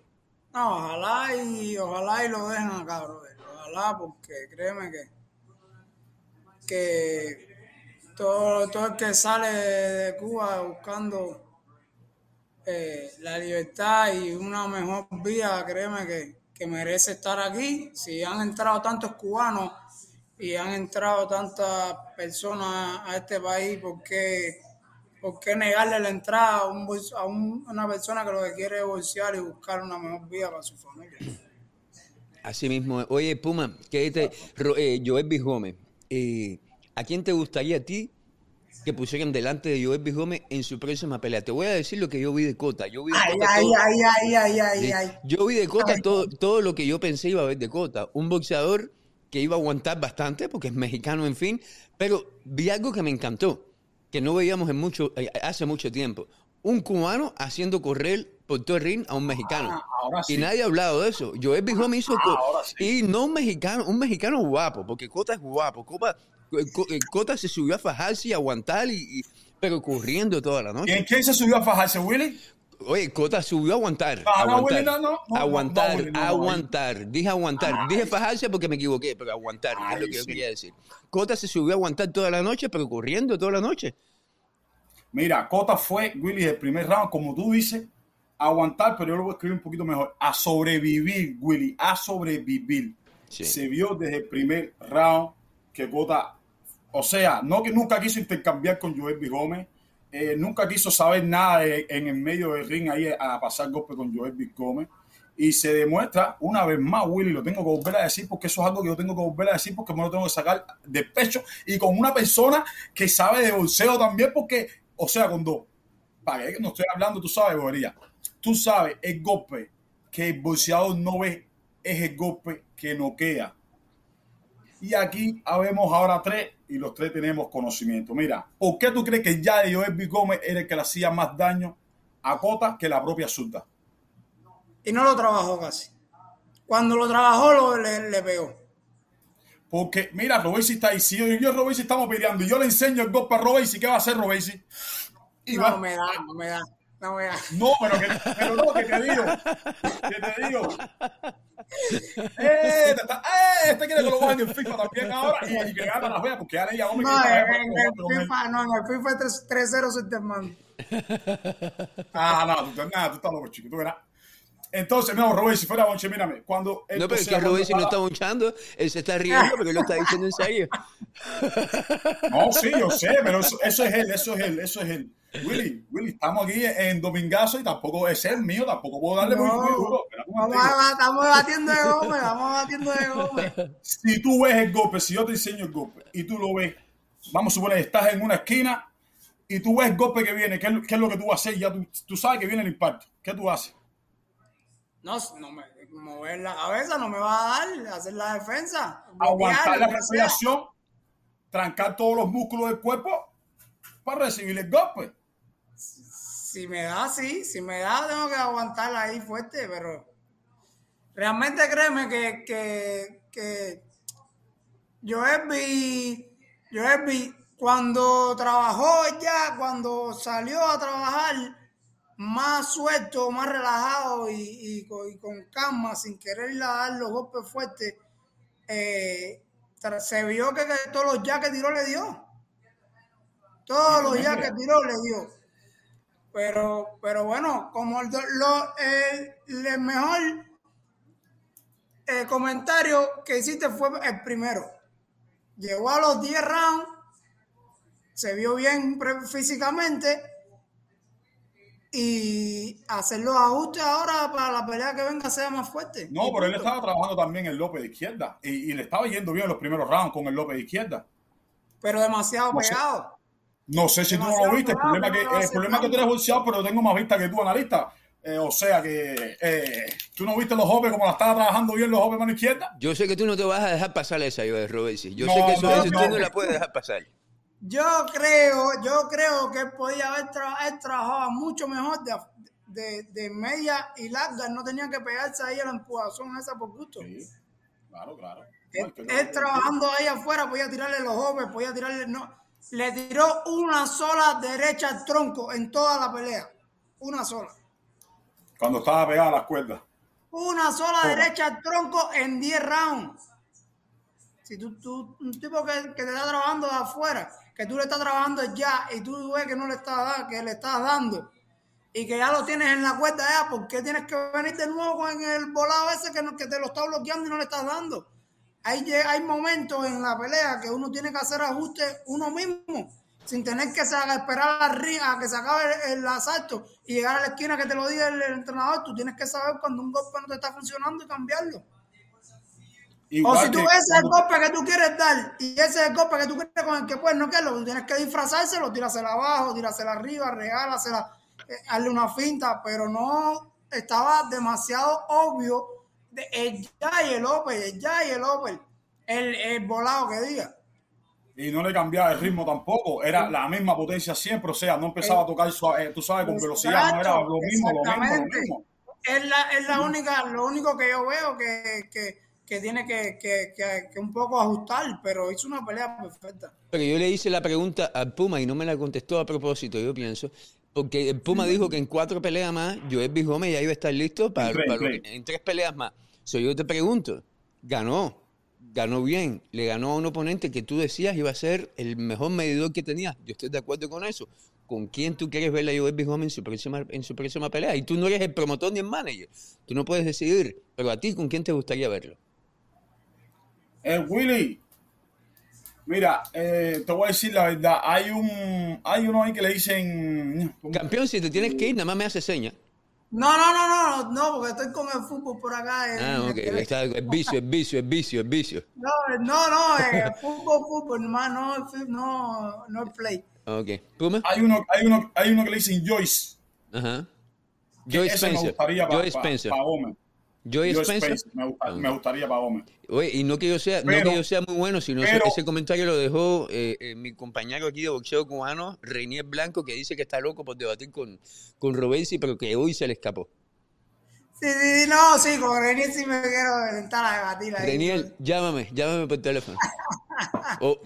No, ojalá y ojalá y lo dejen acá, Ojalá, porque créeme que que todo, todo el que sale de Cuba buscando eh, la libertad y una mejor vida, créeme que, que, merece estar aquí. Si han entrado tantos cubanos y han entrado tantas personas a este país, ¿por qué, por qué negarle la entrada a, un, a una persona que lo que quiere es bolsear y buscar una mejor vida para su familia? Así mismo. Oye, Puma, que este, eh, Joel B. Eh, ¿a quién te gustaría a ti que pusieran delante de Joel B. Gómez en su próxima pelea? Te voy a decir lo que yo vi de Cota. Yo vi de Cota ay, todo, ay, ay, ay, ay, Yo vi de Cota todo, todo lo que yo pensé iba a ver de Cota. Un boxeador que iba a aguantar bastante, porque es mexicano, en fin, pero vi algo que me encantó, que no veíamos en mucho, eh, hace mucho tiempo. Un cubano haciendo correr por todo el ring a un mexicano. Ah, y nadie ha hablado de eso. Joel B. Gómez hizo... Ah, y no un mexicano, un mexicano guapo, porque Cota es guapo. Cota, Cota se subió a fajarse y aguantar, y, pero corriendo toda la noche. ¿En quién se subió a fajarse, Willy? Oye, Cota subió a aguantar. Ah, aguantar, no, no, no, aguantar, aguantar. Dije aguantar. Dije fajarse porque me equivoqué, pero aguantar, es lo que yo quería decir. Cota se subió a aguantar toda la noche, pero corriendo toda la noche. Mira, Cota fue, Willy, el primer round, como tú dices, aguantar, pero yo lo voy a escribir un poquito mejor. A sobrevivir, Willy, a sobrevivir. Se vio desde el primer round que Cota, o sea, no que nunca quiso intercambiar con Joel B. Gómez, eh, nunca quiso saber nada en el medio del ring ahí a pasar golpe con Joel B. Gómez. Y se demuestra una vez más, Willy, lo tengo que volver a decir porque eso es algo que yo tengo que volver a decir porque me lo tengo que sacar de pecho y con una persona que sabe de bolseo también porque, o sea, con dos. Para que no estoy hablando, tú sabes, bobería. Tú sabes, el golpe que el bolseador no ve es el golpe que noquea Y aquí habemos ahora tres y los tres tenemos conocimiento. Mira, ¿por qué tú crees que ya de Joel Gómez era el que le hacía más daño a Cota que la propia Zulta? Y no lo trabajó casi. Cuando lo trabajó, lo, le, le pegó. Porque, mira, Robesi está ahí. Si yo y yo Robesi estamos peleando y yo le enseño el golpe a Robesi, ¿qué va a hacer Robesi? Y no va, me da, no me da. No, me da. no pero, que, pero no, que te digo. Que te digo. Eh, está, eh, este quiere que lo bajen en FIFA también ahora y, y que gana las veas porque ya leía hombre. No, en, en, el FIFA, no, en el FIFA 3-0 se te manda. Ah, no, tú, nada, tú estás loco, chico. Tú verás. Entonces, no, Robey, si fuera bonche, mírame. Cuando no, pero es que Robey, si no está bonchando, él se está riendo porque lo está diciendo en serio. No, sí, yo sé, pero eso, eso, es él, eso es él, eso es él. Willy, Willy, estamos aquí en Domingazo y tampoco es el mío, tampoco puedo darle no, muy, muy duro. Vamos a, estamos batiendo de golpe, vamos batiendo de golpe. Si tú ves el golpe, si yo te enseño el golpe y tú lo ves, vamos a suponer, estás en una esquina y tú ves el golpe que viene, ¿qué, qué es lo que tú vas a hacer? Ya tú, tú sabes que viene el impacto. ¿Qué tú haces? No, no me mover la cabeza, no me va a dar, hacer la defensa. Aguantar la respiración, trancar todos los músculos del cuerpo para recibir el golpe. Si me da, sí, si me da, tengo que aguantarla ahí fuerte, pero realmente créeme que, que, que Joelby, Joelby, cuando trabajó ya, cuando salió a trabajar, más suelto, más relajado y, con, calma, sin querer dar los golpes fuertes, eh, se vio que, todos los ya que tiró le dio. Todos los ya que tiró le dio. Pero, pero bueno, como el, lo, el mejor eh, comentario que hiciste fue el primero. Llegó a los 10 rounds, se vio bien físicamente y hacer los ajustes ahora para la pelea que venga sea más fuerte. No, pero él estaba trabajando también el López de izquierda y, y, le estaba yendo bien los primeros rounds con el López de izquierda. Pero demasiado no pegado. Sé, no sé si demasiado tú no lo viste. Pegado, el problema, que, el problema es que tú eres bolseado, pero tengo más vista que tú, analista. Eh, o sea que eh, tú no viste los jóvenes como la estaba trabajando bien los jóvenes mano izquierda. Yo sé que tú no te vas a dejar pasar esa, yo de Robesi. Yo no, sé que eso, no, eso no, tú no la puedes dejar pasar. Yo creo, yo creo que él podía haber tra trabajado mucho mejor de, de, de, media y larga. No tenía que pegarse ahí a la empujazón esa por gusto. Sí, claro, claro. Él, no, él trabajando ahí afuera podía tirarle los jóvenes, podía tirarle. No, le tiró una sola derecha al tronco en toda la pelea. Una sola. Cuando estaba pegada a las cuerdas. Una sola oh. derecha al tronco en 10 rounds. Si tú, tú un tipo que, que te está trabajando de afuera que tú le estás trabajando ya y tú ves que no le estás que le estás dando y que ya lo tienes en la cuenta ya, ¿por qué tienes que venir de nuevo con el volado ese que, no, que te lo está bloqueando y no le estás dando? Hay, hay momentos en la pelea que uno tiene que hacer ajustes uno mismo, sin tener que esperar a, que se acabe el, el, asalto y llegar a la esquina que te lo diga el entrenador. Tú tienes que saber cuando un golpe no te está funcionando y cambiarlo. Igual o si tú que, ves el golpe que tú quieres dar y ese es el golpe que tú quieres con el que puedes no tú tienes que disfrazárselo, tirársela abajo, tirársela arriba, regálasela, eh, darle una finta, pero no estaba demasiado obvio de el ya y el open, el ya y el open, el, el volado que diga. Y no le cambiaba el ritmo tampoco, era la misma potencia siempre, o sea, no empezaba a tocar suave, tú sabes, con velocidad, no era lo mismo, lo mismo, lo mismo. Es la, es la única, lo único que yo veo que, que que tiene que, que, que, que, un poco ajustar, pero hizo una pelea perfecta. Pero yo le hice la pregunta al Puma y no me la contestó a propósito, yo pienso, porque el Puma dijo que en cuatro peleas más, Joel Gómez ya iba a estar listo para, en, para tres, en tres peleas más. So, yo te pregunto, ganó, ganó bien, le ganó a un oponente que tú decías iba a ser el mejor medidor que tenías. Yo estoy de acuerdo con eso. ¿Con quién tú quieres ver a Joel Gómez en su, próxima, en su próxima pelea? Y tú no eres el promotor ni el manager. Tú no puedes decidir. Pero a ti, ¿con quién te gustaría verlo? Eh, Willy, mira, eh, te voy a decir la verdad. Hay un, hay uno ahí que le dicen. Campeón, si te tienes que ir, nada más me hace seña. No, no, no, no, no, porque estoy con el fútbol por acá. ah, ok, está el vicio, el vicio, el vicio, el vicio. No, no, no, el fútbol, fútbol, nomás no, no, no el play. Ok, ¿Puma? Hay uno, hay uno, hay uno que le dicen Joyce. Ajá. Joyce Spencer. Joyce Spencer. Para, para Joey Spencer. Spence, me, gusta- me gustaría para Gómez. Oye, y no que yo sea, no que yo sea muy bueno, sino pero- ese comentario lo dejó eh, eh, mi compañero aquí de boxeo cubano, Reinier Blanco, que dice que está loco por debatir con, con Robesi, pero que hoy se le escapó. Sí, sí, sí, no, sí, con Renier sí me quiero sentar a debatir ahí. Reinier, llámame, llámame por teléfono. Oh,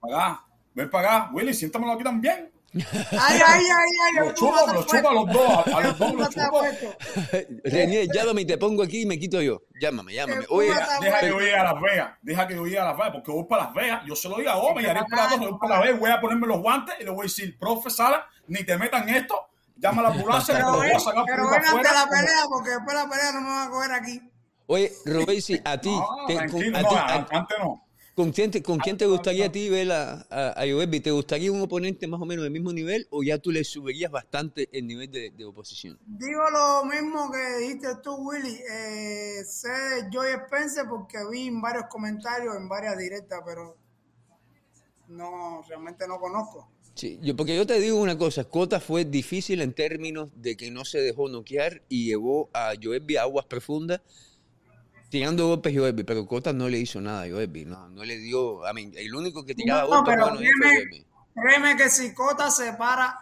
Para acá, ven para acá. Willy, siéntamelo aquí también. Ay, ay, ay, ay. Lo el chupa, Puma me lo está chupa a los dos. A, los dos me Puma lo está chupa. Reinier, llámame y te pongo aquí y me quito yo. Llámame, llámame. Oye, Deja que yo llegue a Las Vegas. Deja que yo llegue a Las Vegas. Porque voy para Las Vegas. Yo se lo digo a Gómez y haré para dos. Voy para Las Vegas. Voy a ponerme los guantes y le voy a decir, profe Sala, ni te metan esto. Llama a la ambulancia Pero lo voy ven, a sacar por pero ven afuera. la pelea, porque después la pelea no me va a coger aquí. oye, Robesi, a ti, No, tranquilo, a no, ti- a- a- antes no. ¿Con quién te, con quién te gustaría a ti ver a, a, a? ¿Te gustaría un oponente más o menos del mismo nivel o ya tú le subirías bastante el nivel de, de oposición? Digo lo mismo que dijiste tú, Willy. Eh, sé de Joy Spencer porque vi en varios comentarios, en varias directas, pero no, realmente no conozco. Sí, yo, porque yo te digo una cosa, Cota fue difícil en términos de que no se dejó noquear y llevó a Joelby a aguas profundas tirando golpes Joelby, pero Cota no le hizo nada a Joelby, no, no le dio, a mí, el único que tiraba No, golpes pero bueno créeme, que si Cota se para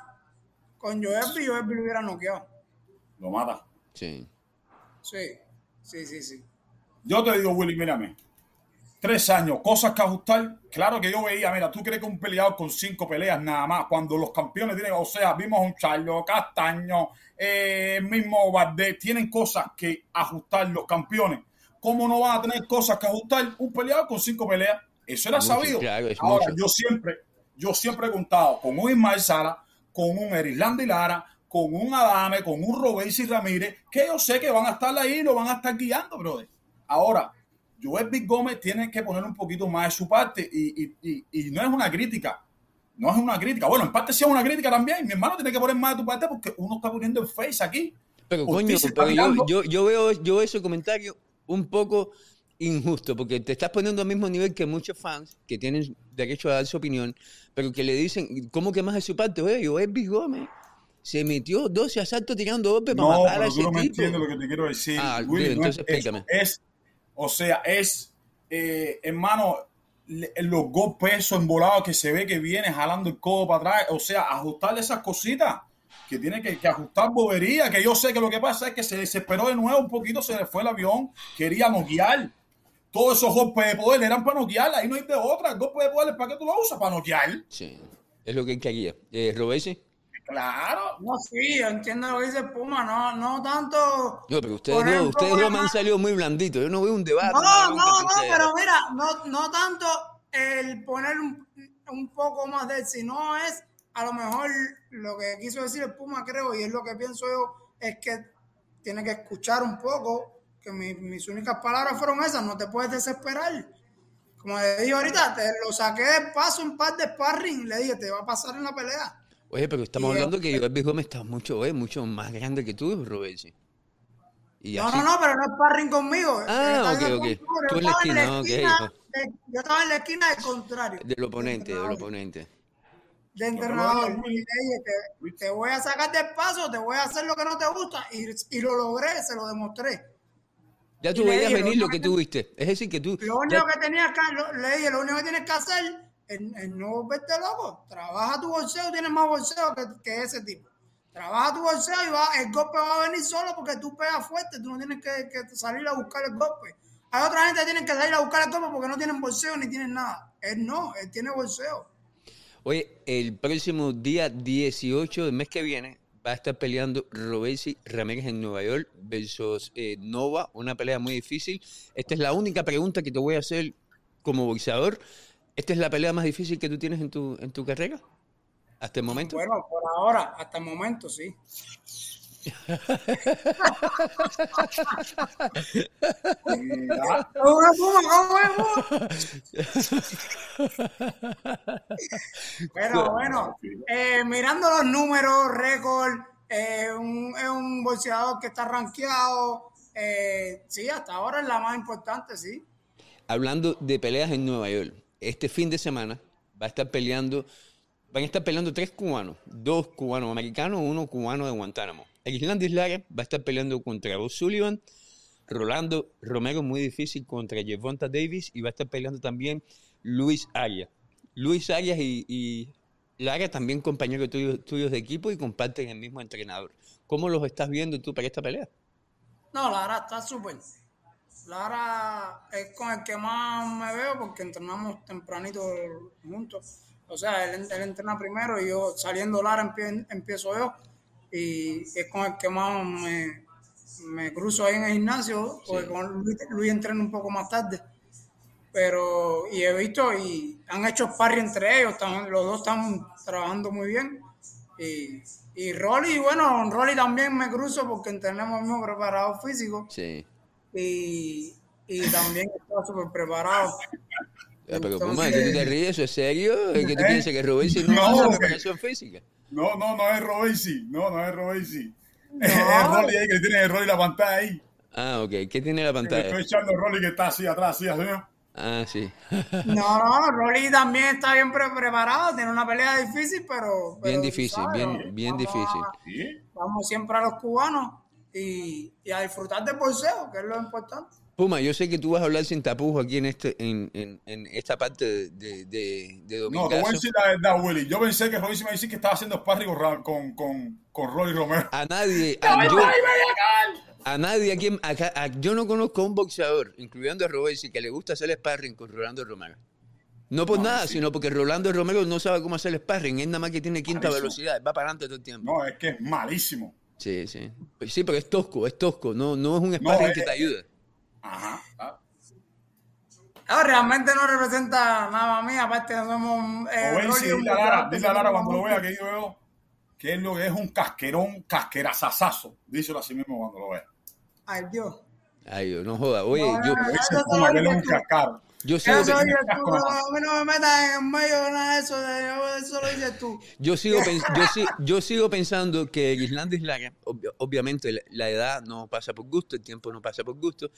con Joelby, Joelby lo hubiera noqueado. Lo mata. Sí. Sí, sí, sí, sí. Yo te digo, Willy, mírame. Tres años, cosas que ajustar. Claro que yo veía, mira, tú crees que un peleador con cinco peleas nada más, cuando los campeones tienen, o sea, vimos a un Charlo, Castaño, eh, el mismo Valdés, tienen cosas que ajustar los campeones. ¿Cómo no van a tener cosas que ajustar un peleador con cinco peleas? Eso era Mucho, sabido. claro, Ahora, mucho. yo siempre, yo siempre he contado con un Ismael Sara, con un Erislandi Lara, con un Adame, con un Robesi Ramírez, que yo sé que van a estar ahí y lo van a estar guiando, brother. Ahora, Joel Big Gómez tiene que poner un poquito más de su parte y, y- y- y no es una crítica. No es una crítica. Bueno, en parte sí es una crítica también. Mi hermano tiene que poner más de tu parte porque uno está poniendo el face aquí. Pero Ortiz coño, pero yo, yo, yo veo yo ese comentario un poco injusto, porque te estás poniendo al mismo nivel que muchos fans que tienen derecho a dar su opinión, pero que le dicen, ¿cómo que más de su parte? Oye, Joelby Gómez se metió 12 asaltos tirando golpes para No, matar a pero tú ese no me tipo. entiendes lo que te quiero decir. Ah, Willy, dime, no entonces es, explícame. es- o sea, es, eh, hermano, le- los golpes esos embolados que se ve que viene jalando el codo para atrás. O sea, ajustarle esas cositas. Que tiene que, que ajustar bobería. Que yo sé que lo que pasa es que se desesperó de nuevo un poquito, se le fue el avión. Quería noquear. Todos esos golpes de poder eran para noquear. Ahí no hay de otra. El golpe de poder, ¿para qué tú lo usas? Para noquear. Sí, es lo que él quería. Eh, Robesi, Claro. No, sí, yo entiendo lo que dice Puma, no, no tanto. no, pero ustedes dos, un ustedes dos me han salido muy blanditos. Yo no veo un debate. No, no, no, pero mira, no, no tanto el poner un, un poco más de él, sino es a lo mejor lo que quiso decir el Puma, creo, y es lo que pienso yo, es que tiene que escuchar un poco, que mi- mis únicas palabras fueron esas, no te puedes desesperar. Como le dije ahorita, te lo saqué de paso un par de sparring, le dije, te va a pasar en la pelea. Oye, pero estamos Y, hablando que Joelby Gómez está mucho, eh, mucho más grande que tú, Robesi. Y No, así- no, no, pero no es sparring conmigo. Ah, ok, ok. Tú en la esquina, ok, hijo. de- yo estaba en la esquina del contrario. Del oponente, del oponente. De entrenador. no Y le dije, te, te voy a sacar del paso, te voy a hacer lo que no te gusta. Y, y lo logré, se lo demostré. Ya tú veías venir lo que tuviste. Es decir, que tú. Lo ya- único que tenías que, lo- le dije, lo único que tienes que hacer es, es no volverte loco. Trabaja tu bolseo, tienes más bolseo que, que ese tipo. Trabaja tu bolseo y va, el golpe va a venir solo porque tú pegas fuerte, tú no tienes que, que salir a buscar el golpe. Hay otra gente que tiene que salir a buscar el golpe porque no tienen bolseo ni tienen nada. Él no, él tiene bolseo. Oye, el próximo día 18 del mes que viene va a estar peleando Robesi Ramírez en Nueva York versus eh, Nova, una pelea muy difícil. Esta es la única pregunta que te voy a hacer como boxeador. ¿Esta es la pelea más difícil que tú tienes en tu, en tu carrera? Hasta el momento. Bueno, por ahora, hasta el momento, sí. Pero bueno, eh, mirando los números, récord, eh, un- es un boxeador que está rankeado. eh, sí, hasta ahora es la más importante, sí. Hablando de peleas en Nueva York, este fin de semana va a estar peleando, van a estar peleando tres cubanos, dos cubanos americanos, uno cubano de Guantánamo. Islandis Lara va a estar peleando contra Bob Sullivan, Rolando Romero muy difícil contra Gervonta Davis y va a estar peleando también Luis Arias. Luis Arias y, Lara también compañeros tuyos, de equipo y comparten el mismo entrenador. ¿Cómo los estás viendo tú para esta pelea? No, Lara está súper. Lara es con el que más me veo porque entrenamos tempranito juntos. O sea, él, entrena primero y yo saliendo Lara empie- empiezo yo y es con el que más me, me cruzo ahí en el gimnasio, porque Sí. con Luis, Luis entrena un poco más tarde. Pero, y he visto, y han hecho sparring entre ellos, están- los dos están trabajando muy bien. Y, y Rolly, bueno, con Rolly también me cruzo porque tenemos el mismo preparado físico Sí. y, y también está súper preparado. Pero Entonces- Puma, ¿que tú te ríes? ¿Eso es serio? ¿Es que tú piensas que Robinson no, No, hace preparación física? No, no, no es Robesi. No, no es Robesi. No. Es Rolly ahí que tiene el Rolly la pantalla ahí. Ah, ok. ¿Qué tiene la Que le pantalla? estoy echando el Rolly que está así atrás, así, así. ¿no? Ah, sí. No, no, Rolly también está bien pre- preparado, tiene una pelea difícil, pero... pero Bien difícil, sabes, bien, bien vamos difícil. a- Sí. vamos siempre a los cubanos y, y a disfrutar del boxeo, que es lo importante. Puma, yo sé que tú vas a hablar sin tapujos aquí en este, en, en, en esta parte de, de, de, de No, te voy a Domingazo. decir la verdad, Willy. Yo pensé que Robesi me iba a decir que estaba haciendo sparring con, con, con, Rolly Romero. A nadie, a, yo, a nadie aquí, acá, a- yo no conozco a un boxeador, incluyendo a Robesi, que le gusta hacer sparring con Rolando Romero. No por No, nada, sí. sino porque Rolando Romero no sabe cómo hacer sparring, es nada más que tiene quinta Malísimo. velocidad, va para adelante todo el tiempo. No, es que es malísimo. Sí, sí. Sí, pero es tosco, es tosco, no, no es un sparring eh, que te ayuda. Ajá. ah. No, realmente no representa nada a mí, aparte no somos... eh, O ven, Rolly sí, dile a Lara, dile a Lara cuando lo vea que yo veo que es lo que es un casquerón, casquerazazazo. Díselo así mismo cuando lo vea. Ay, Dios. Ay, Dios, no joda. Oye, No, yo, no, no. Un cascaro. yo sigo, Eso dices tú, no me metas en el medio de nada de eso, de, eso lo dices tú. yo sigo, pens- yo, si- yo sigo pensando que Islandia Lara, obvio- obviamente la edad no pasa por gusto, el tiempo no pasa por gusto,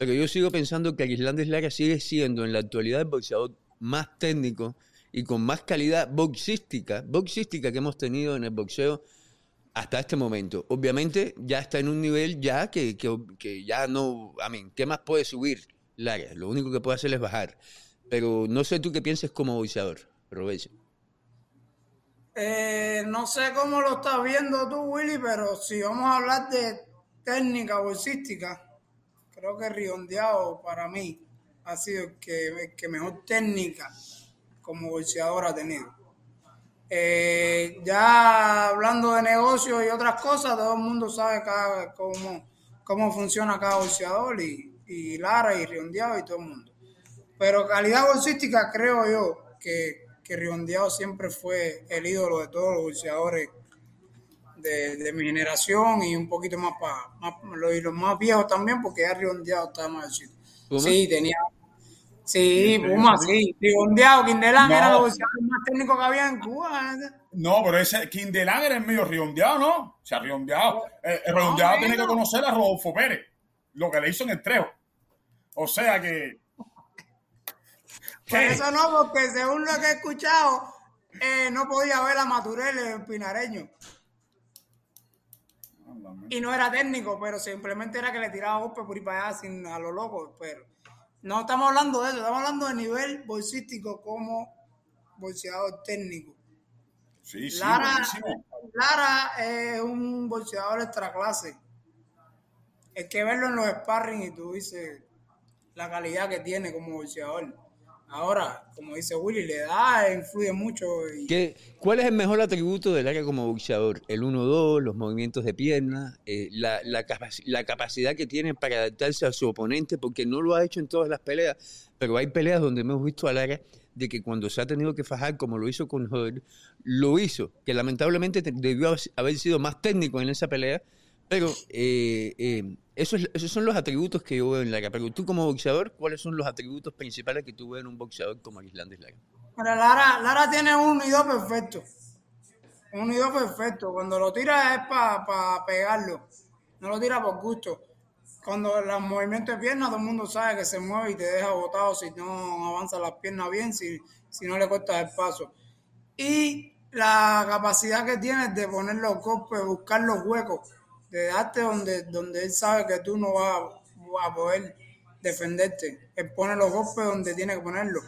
pero yo sigo pensando que Islandia Lara sigue siendo en la actualidad el boxeador más técnico y con más calidad boxística, boxística que hemos tenido en el boxeo hasta este momento. Obviamente ya está en un nivel ya que, que, ya no, a mí, ¿qué más puede subir Lara? Lo único que puede hacer es bajar. Pero no sé tú qué pienses como boxeador, Roberto. Eh, no sé cómo lo estás viendo tú, Willy, pero si vamos a hablar de técnica bolsística, creo que Riondeado para mí ha sido el que, que mejor técnica como bolseador ha tenido. Eh, ya hablando de negocios y otras cosas, todo el mundo sabe cómo, cómo funciona cada bolseador y, y Lara y Riondeado y todo el mundo. Pero calidad bolsística creo yo que, que Riondeado siempre fue el ídolo de todos los bolseadores de, de mi generación y un poquito más para más, los, y los más viejos también, porque ya Riondeado estaba más. ¿Puma? Sí, tenía. Sí, Puma, sí. Riondeado, Quindelán No. era los más técnicos que había en Cuba. ¿eh? No, pero ese Quindelán era el medio redondeado, ¿no? O sea, redondeado. Eh, el redondeado No, tiene que conocer a Rodolfo Pérez, lo que le hizo en el Trejo. O sea que. Por ¿Qué? eso no, porque según lo que he escuchado, eh, no podía ver a Maturel el pinareño. Y no era técnico, pero simplemente era que le tiraba golpes por ir para allá sin, a lo loco. Pero no estamos hablando de eso, estamos hablando de nivel bolsístico como bolseador técnico. Sí, sí, Lara, buenísimo. Lara es un bolseador extra clase. Es que verlo en los sparring y tú dices la calidad que tiene como bolseador. Ahora, como dice Willy, la edad influye mucho. Y, ¿Qué, ¿Cuál es el mejor atributo del área como boxeador? El 1-2, los movimientos de pierna, eh, la, la, capaci- la capacidad que tiene para adaptarse a su oponente, porque no lo ha hecho en todas las peleas, pero hay peleas donde hemos visto a Lara de que cuando se ha tenido que fajar, como lo hizo con Hood, lo hizo, que lamentablemente te- debió haber sido más técnico en esa pelea, pero eh, eh, eso es- esos son los atributos que yo veo en Lara. Pero tú como boxeador, ¿cuáles son los atributos principales que tú ves en un boxeador como Islandes Lara? Mira, Lara, Lara tiene un y dos perfecto. Un y dos perfecto. Cuando lo tira es para pegarlo. No lo tira por gusto. Cuando los movimientos de piernas, todo el mundo sabe que se mueve y te deja botado si no avanza las piernas bien, si, si no le cortas el paso. Y la capacidad que tienes de poner los golpes, buscar los huecos, de darte donde, donde él sabe que tú no vas, a poder defenderte. Él pone los golpes donde tiene que ponerlos.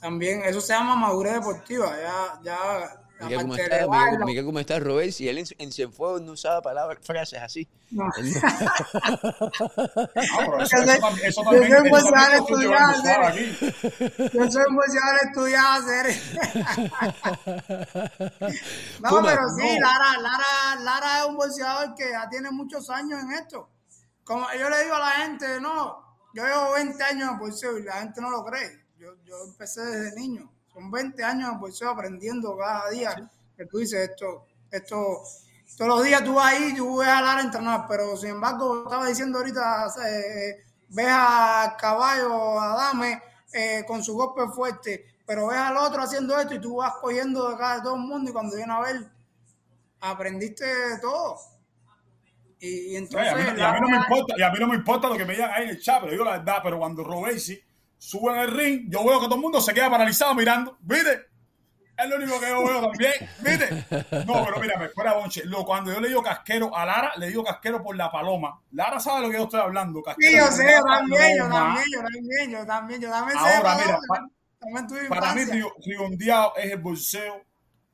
También eso se llama madurez deportiva. Ya, ya Mira cómo, está, mira, mira cómo está Robert, y él en, en Cienfuegos no usaba palabras, frases así. No. Eso, eso, yo soy suave estudiado. Yo soy un bolsador estudiado, hacer. No, Puma, pero sí, no. Lara, Lara, Lara es un bolseador que ya tiene muchos años en esto. Como yo le digo a la gente, no, yo llevo 20 años en bolseo y la gente no lo cree. Yo, yo empecé desde niño. Son 20 años en bolseo aprendiendo cada día. Que tú dices esto, esto, todos los días tú vas ahí y tú ves a Lara entrenar, pero sin embargo, estaba diciendo ahorita, eh, ves a caballo, a Dame, eh, con su golpe fuerte, pero ves al otro haciendo esto y tú vas cogiendo de cada de todo el mundo y cuando viene a ver, aprendiste todo. Y, entonces... a, mí, no- y a mí Lara- no me importa, y a mí no me importa lo que me digan ahí en el chat, pero digo la verdad, pero cuando Robesi sube en el ring, yo veo que todo el mundo se queda paralizado mirando, ¿viste? Es lo único que yo veo también, ¿viste? No, pero mírame, fuera bonche. Lo, cuando yo le digo casquero a Lara, le digo casquero por la paloma. Lara sabe lo que yo estoy hablando, casquero. Sí, yo sé, yo también, yo también, yo también, yo también, yo también sé Ahora, mira, palabras, pa- también tuve Para mí, Rigondeado es el bolseo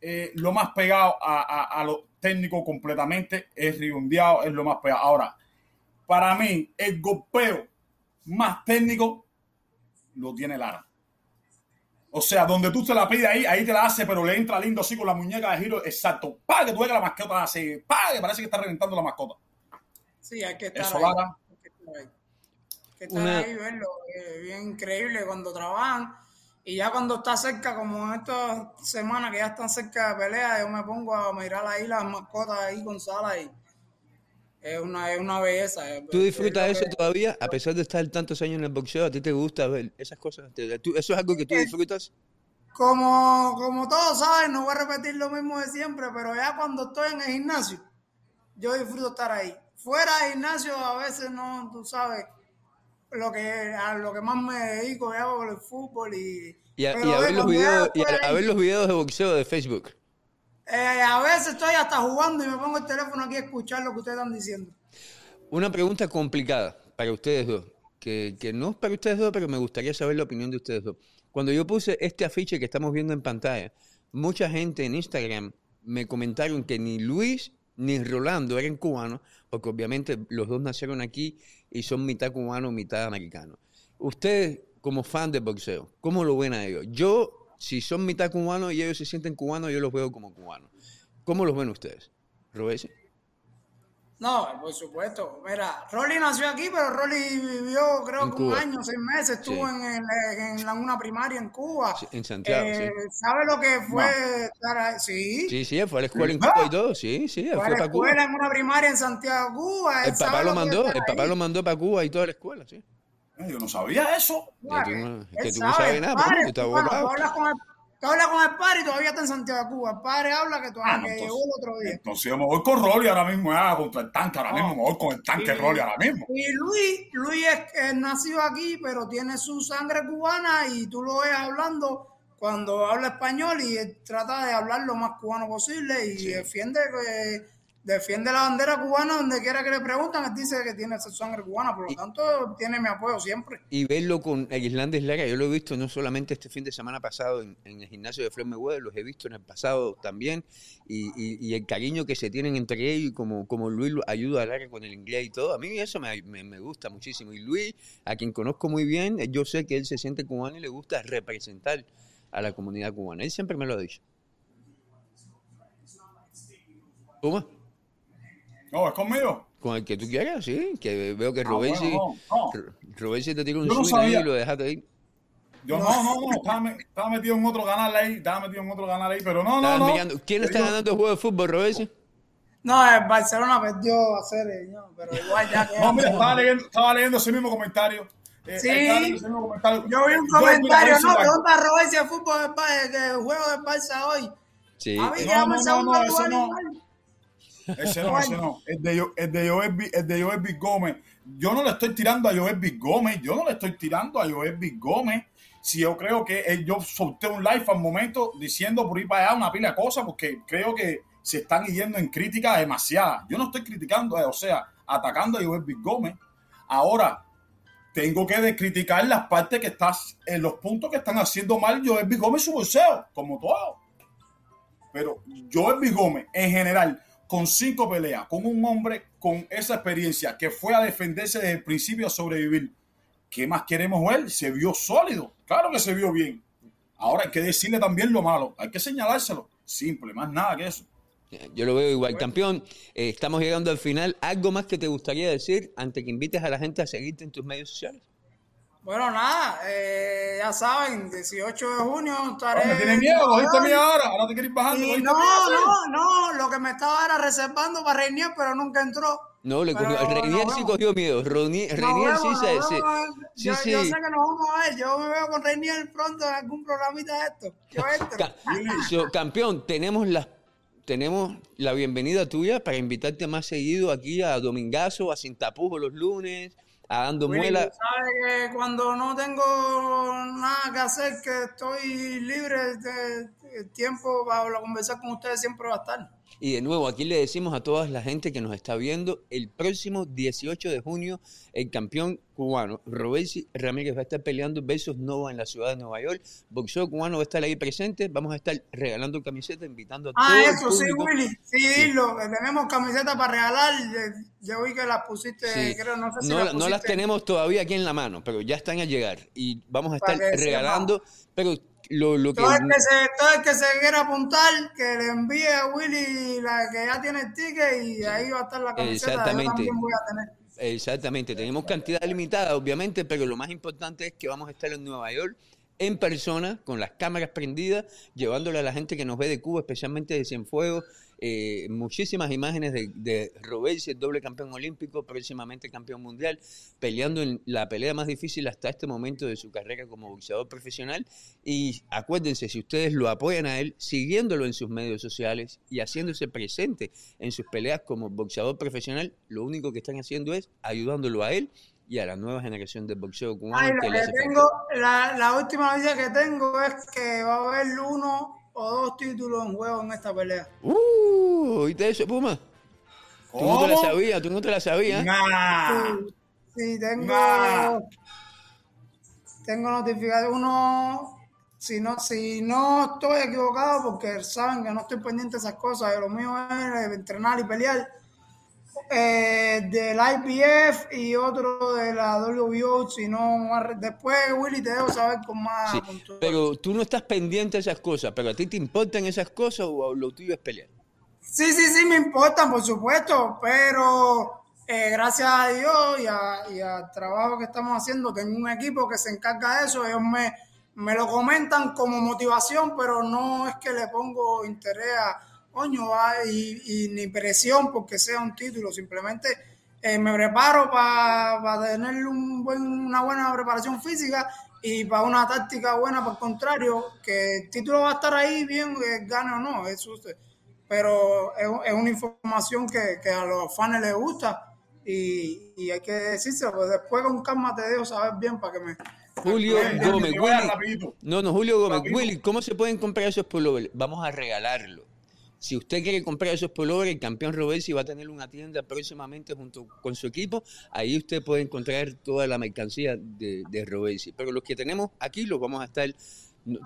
eh, lo más pegado a, a, a lo técnico completamente. Es Rigondeado, es lo más pegado. Ahora, para mí, el golpeo más técnico lo tiene Lara. O sea, donde tú te la pides ahí, ahí te la hace, pero le entra lindo así con la muñeca de giro. Exacto. Para que tú veas que la mascota hace. Para que parece que está reventando la mascota. Sí, hay que estar Eso, ahí. Lara. Hay que estar ahí. Hay que estar Una- ahí y verlo. eh, bien increíble cuando trabajan. Y ya cuando está cerca, como en estas semanas que ya están cerca de pelea, yo me pongo a mirar ahí las mascotas ahí con Sala y es una, es una belleza. es- ¿Tú disfrutas es eso que- todavía? A pesar de estar tantos años en el boxeo, ¿a ti te gusta ver esas cosas? ¿Te- tú- ¿Eso es algo que tú disfrutas? Como, como todos saben, no voy a repetir lo mismo de siempre, pero ya cuando estoy en el gimnasio, yo disfruto estar ahí. Fuera del gimnasio a veces no, tú sabes, lo que, a lo que más me dedico por el fútbol y... Y a, y ver los ya videos, y a, ver los videos de boxeo de Facebook. Eh, a veces estoy hasta jugando y me pongo el teléfono aquí a escuchar lo que ustedes están diciendo. Una pregunta complicada para ustedes dos, que, que no es para ustedes dos, pero me gustaría saber la opinión de ustedes dos. Cuando yo puse este afiche que estamos viendo en pantalla, mucha gente en Instagram me comentaron que ni Luis ni Rolando eran cubanos, porque obviamente los dos nacieron aquí y son mitad cubano, mitad americano. Ustedes, como fan de boxeo, ¿cómo lo ven a ellos? Yo, si son mitad cubanos y ellos se sienten cubanos, yo los veo como cubanos. ¿Cómo los ven ustedes? ¿Robesi? No, por supuesto. Mira, Rolly nació aquí, pero Rolly vivió creo En que un año, seis meses, estuvo Sí. en, el- en la- una primaria en Cuba. Sí, en Santiago, Eh, ¿Sabe lo que fue estar ahí? Sí, Sí, sí, fue a la escuela en. Cuba y todo, sí, sí, él fue a fue la para Cuba. escuela en una primaria en Santiago, Cuba. El papá lo mandó, el papá lo mandó para Cuba y toda la escuela, sí. Eh, Yo no sabía eso. Tú Claro, no- él que tú no sabes nada, padre, tú estás bueno, tú hablas con el, tú hablas con el padre y todavía está en Santiago de Cuba. El padre habla que, todavía Ah, no, que entonces- llegó el otro día. Entonces yo me voy con Rolly ahora mismo, ah, contra el tanque, ahora No. mismo me voy con el tanque Y- Rolly ahora mismo. Y Luis, Luis es, es nacido aquí, pero tiene su sangre cubana y tú lo ves hablando cuando habla español y él trata de hablar lo más cubano posible y defiende que defiende la bandera cubana donde quiera que le preguntan, él dice que tiene esa sangre cubana, por lo tanto tiene mi apoyo siempre. Y verlo con el Islandes Lara, yo lo he visto no solamente este fin de semana pasado en, en el gimnasio de Floyd Mayweather, los he visto en el pasado también, y, y- y el cariño que se tienen entre ellos, y como, como Luis ayuda a Lara con el inglés y todo, a mí eso me, me- me gusta muchísimo. Y Luis, a quien conozco muy bien, yo sé que él se siente cubano y le gusta representar a la comunidad cubana. Él siempre me lo ha dicho. ¿Cómo? No, es conmigo. Con el que tú quieras, sí, que veo que Ah, Robesi, bueno, no, no. Robesi te tira un swing ahí sabía. y lo dejaste ahí. Yo no, no, no, estaba, me- estaba metido en otro canal ahí, estaba metido en otro canal ahí, pero no, no, no. mirando- ¿Quién está Yo- ganando el juego de fútbol, Robesi? No, el Barcelona perdió a hacer, no, pero igual ya que No, mira, estaba leyendo, estaba leyendo ese mismo comentario. Eh, Sí. estaba leyendo ese mismo comentario. Yo vi un comentario, no, pregunta a Robert si el fútbol que el juego del Barça hoy. Sí. A mí No, no, no, no, eso no. Ese no, ese no. El de, Yo- el de Joel, el de Joel Big Gómez. Yo no le estoy tirando a Joel Big Gómez. Yo no le estoy tirando a Joel Big Gómez. Si yo creo que él- yo solté un live al momento diciendo por ahí para allá una pila de cosas, porque creo que se están yendo en crítica demasiada. Yo no estoy criticando, eh, o sea, atacando a Joel Big Gómez. Ahora, tengo que criticar las partes que estás, en los puntos que están haciendo mal Joel B. Gómez su bolseo, como todo. Pero Joel B. Gómez, en general, con cinco peleas, con un hombre con esa experiencia que fue a defenderse desde el principio a sobrevivir. ¿Qué más queremos ver? Se vio sólido. Claro que se vio bien. Ahora hay que decirle también lo malo. Hay que señalárselo. Simple, más nada que eso. Yo lo veo igual, campeón. Eh, estamos llegando al final. ¿Algo más que te gustaría decir antes que invites a la gente a seguirte en tus medios sociales? Bueno, nada, eh, ya saben, 18 de junio estaré. ¿Me tienes miedo? ¿Cogiste miedo ahora? ¿Ahora te quieres bajar? no, no, no, lo que me estaba era reservando para Reinier, pero nunca entró. No, le cogió, Reinier sí cogió miedo. Reinier, sí, se, sí, yo, sí. yo sé que nos vamos a ver. Yo me veo con Reinier pronto en algún programita de esto. Yo entro. campeón, tenemos las tenemos la bienvenida tuya para invitarte más seguido aquí a Domingazo, a Sin los lunes, a Dando Muela. Sabes que cuando no tengo nada que hacer, que estoy libre de tiempo para conversar con ustedes, siempre va a estar. Y de nuevo, aquí le decimos a toda la gente que nos está viendo, el próximo 18 de junio, el campeón cubano, Robesi Ramírez, va a estar peleando versus Nova en la ciudad de Nueva York. Boxeo cubano va a estar ahí presente. Vamos a estar regalando camisetas, invitando a ah, todo eso, sí, Willy. Sí, dilo. Tenemos camisetas para regalar. Yo vi que las pusiste, creo, no sé si no, las pusiste. No las tenemos todavía aquí en la mano, pero ya están a llegar. Y vamos a estar regalando. Pero lo, lo todo, el que se, todo el que se quiera apuntar, que le envíe a Willy la que ya tiene el ticket y ahí va a estar la camiseta. Exactamente. Yo también voy a tener. Exactamente, tenemos cantidad limitada, obviamente, pero lo más importante es que vamos a estar en Nueva York en persona, con las cámaras prendidas, llevándole a la gente que nos ve de Cuba, especialmente de Cienfuegos, eh, muchísimas imágenes de, de el doble campeón olímpico, próximamente campeón mundial, peleando en la pelea más difícil hasta este momento de su carrera como boxeador profesional. Y acuérdense, si ustedes lo apoyan a él, siguiéndolo en sus medios sociales y haciéndose presente en sus peleas como boxeador profesional, lo único que están haciendo es ayudándolo a él y a la nueva generación de boxeo cubano. la, la, última noticia que tengo es que va a haber uno o dos títulos en juego en esta pelea. Uh, ¿oíste eso, Puma? Tú no te la sabías, tú no te la sabías. Nah. Sí, tengo. Tengo notificado uno. Si no, si no estoy equivocado, porque saben que no estoy pendiente de esas cosas, lo mío es entrenar y pelear eh, del IPF y otro de la WBO, después Willy te debo saber con más. pero tú no estás pendiente de esas cosas, pero a ti te importan esas cosas o lo tuyo es pelear. Sí, sí, sí, me importan, por supuesto, pero eh, gracias a Dios y, al trabajo que estamos haciendo, tengo un equipo que se encarga de eso, ellos me, me lo comentan como motivación, pero no es que le pongo interés a coño, y, ni presión porque sea un título, simplemente eh, me preparo para tener un buen, una buena preparación física y para una táctica buena, por contrario, que el título va a estar ahí bien, eh, gane o no, eso pero es, una información que, a los fans les gusta y, hay que decirse, pues después con calma te dejo saber bien para que me... Julio Gómez, Willy, no, no, Julio Gómez, Willy, ¿cómo se pueden comprar esos pullovers? Vamos a regalarlo. Si usted quiere comprar esos pullovers, el campeón Robersi va a tener una tienda próximamente junto con su equipo. Ahí usted puede encontrar toda la mercancía de, de Robersi. Pero los que tenemos aquí los vamos a estar,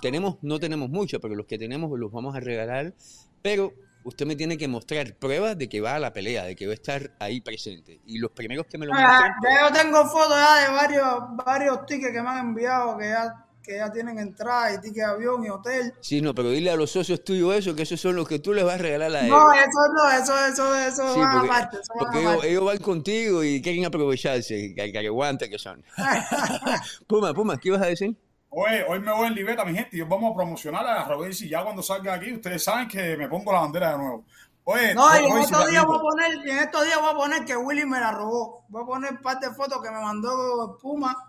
tenemos, no tenemos mucho, pero los que tenemos los vamos a regalar. Pero usted me tiene que mostrar pruebas de que va a la pelea, de que va a estar ahí presente. Y los primeros que me lo muestran... Yo tengo fotos ya de varios, varios tickets que me han enviado que ya que ya tienen entrada y ticket de avión y hotel. Sí, no, pero dile a los socios tuyos eso, que esos son los que tú les vas a regalar a ellos. No, eso no, eso, eso, eso sí, porque, aparte. porque ellos, van contigo y quieren aprovecharse, que, que aguante que son. Puma, Puma, ¿qué ibas a decir? Hoy, hoy me voy en Libeta, mi gente, y vamos a promocionar a Robert y ya cuando salga aquí, ustedes saben que me pongo la bandera de nuevo. Oye, no, y en estos días voy a poner, en estos días voy a poner que Willy me la robó. Voy a poner parte de fotos que me mandó Puma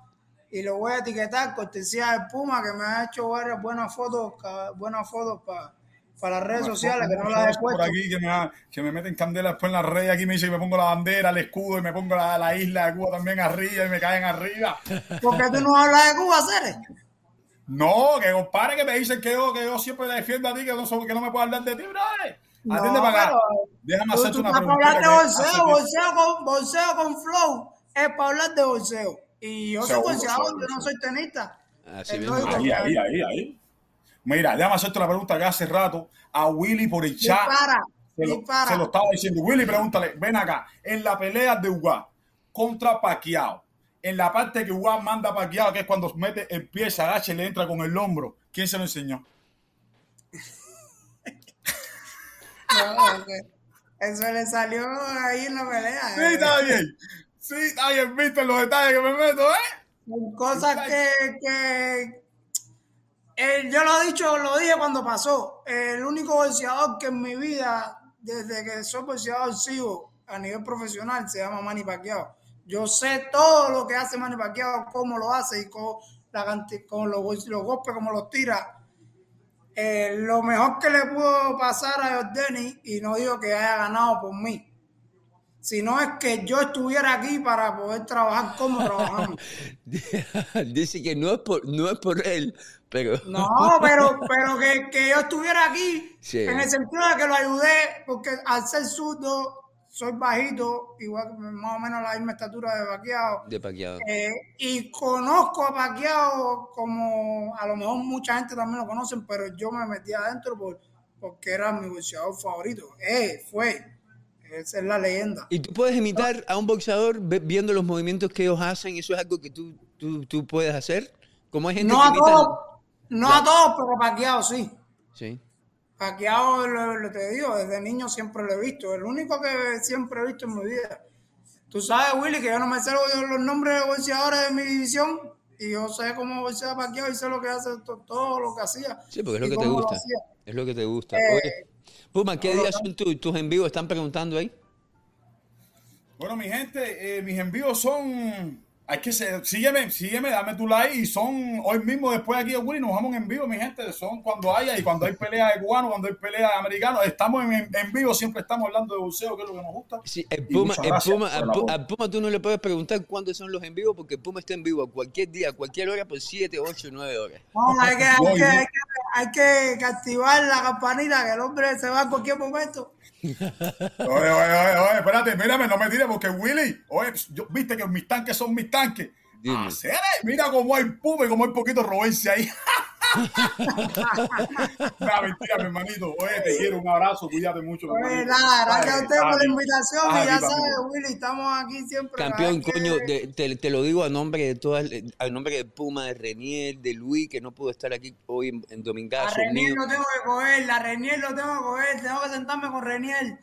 y lo voy a etiquetar, cortesía de Puma, que me ha hecho varias buenas fotos, buenas fotos para para las redes sociales, que no las he puesto. Por aquí, que me, que me meten candela después en las redes, aquí me dice que me pongo la bandera, el escudo, y me pongo la, la isla de Cuba también arriba, y me caen arriba. ¿Por qué tú no hablas de Cuba, Ceres? No, que compadre que me dicen que yo, que yo siempre defiendo a ti, que no, que no me puedo hablar de ti, brother. Atiende para acá. Déjame hacerte una pregunta. Para hablar de bolseo, bolseo con, bolseo con flow, es para hablar de bolseo. Y yo soy boxeador, yo no soy tenista. Ahí, ahí, ahí, ahí. Mira, déjame hacerte la pregunta que hace rato a Willy por el chat. Se lo, se lo, estaba diciendo. Willy, pregúntale, ven acá, en la pelea de Uguá contra Paquiao, en la parte que Uguá manda a Paquiao, que es cuando mete el pie, se agacha y le entra con el hombro, ¿quién se lo enseñó? eso le salió ahí en la pelea. Sí, eh. está bien. Sí, bien visto los detalles que me meto, ¿eh? Cosas que, que eh, yo lo he dicho, lo dije cuando pasó. El único boxeador que en mi vida, desde que soy boxeador sigo a nivel profesional, se llama Manny Pacquiao. Yo sé todo lo que hace Manny Pacquiao, cómo lo hace y con, la, con los, los golpes, cómo los tira eh, lo mejor que le pudo pasar a Jordani, y no digo que haya ganado por mí, sino es que yo estuviera aquí para poder trabajar como trabajamos. Dice que no es por, no es por él, pero... No, pero, pero que, que yo estuviera aquí en el sentido de que lo ayudé, porque al ser zurdo soy bajito, igual más o menos la misma estatura de Paquiao. De Paquiao. Eh, y conozco a Paquiao como a lo mejor mucha gente también lo conocen, pero yo me metí adentro por, porque era mi boxeador favorito. Eh, fue. Esa es la leyenda. ¿Y tú puedes imitar a un boxeador viendo los movimientos que ellos hacen? ¿Eso es algo que tú, tú, tú puedes hacer? Como hay gente no a todos, no a todos, pero Paquiao sí. Sí. Paquiao, lo, te digo, desde niño siempre lo he visto. El único que siempre he visto en mi vida. Tú sabes, Willy, que yo no me sé los nombres de boxeadores de mi división y yo sé cómo boxea Paquiao y sé lo que hace, todo, lo que hacía. Sí, porque es lo que te gusta. Es lo que te gusta. Eh, Puma, ¿qué días son tus envíos? ¿Están preguntando ahí? Bueno, mi gente, eh, mis envíos son hay que ser, sígueme, sígueme, dame tu like y son hoy mismo después aquí de Willy nos vamos en vivo, mi gente, son cuando haya y cuando hay pelea de cubanos, cuando hay pelea de americanos, estamos en, en, vivo, siempre estamos hablando de buceo, que es lo que nos gusta. Sí, el Puma, el Puma, al, Puma tú no le puedes preguntar cuándo son los en vivo porque el Puma está en vivo a cualquier día, a cualquier hora por 7, 8, 9 horas. No, hay que, hay, que, hay, que, hay que activar la campanita que el hombre se va a cualquier momento. Oye, oye, oye, oye, espérate, mírame, no me tires porque Willy, oye, yo, viste que mis tanques son mis tanques. Ah, mira cómo hay puma y cómo hay poquito robense ahí. no, mentira, mi hermanito. Oye, te quiero, un abrazo, cuídate mucho. Oye, nada, gracias a usted por la invitación. y ya sabes, Willy, estamos aquí siempre. Campeón, coño, te, te, lo digo a nombre de todas, al nombre de Puma, de Renier, de Luis, que no pudo estar aquí hoy en, en Domingazo. A Renier lo tengo que coger, la Renier lo tengo que coger, tengo que sentarme con Renier.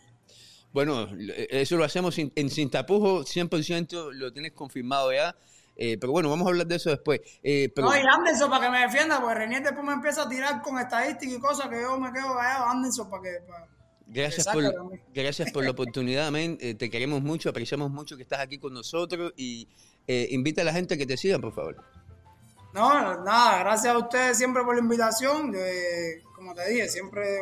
Bueno, eso lo hacemos en, en sin tapujo, 100% lo tienes confirmado ya. Eh, pero bueno, vamos a hablar de eso después. Eh, pero... No, y Anderson para que me defienda, porque Renier después me empieza a tirar con estadísticas y cosas que yo me quedo callado. Anderson para que. gracias, por, gracias por la oportunidad, men. Eh, te queremos mucho, apreciamos mucho que estás aquí con nosotros y invita a la gente a que te sigan, por favor. No, nada, gracias a ustedes siempre por la invitación. como te dije, siempre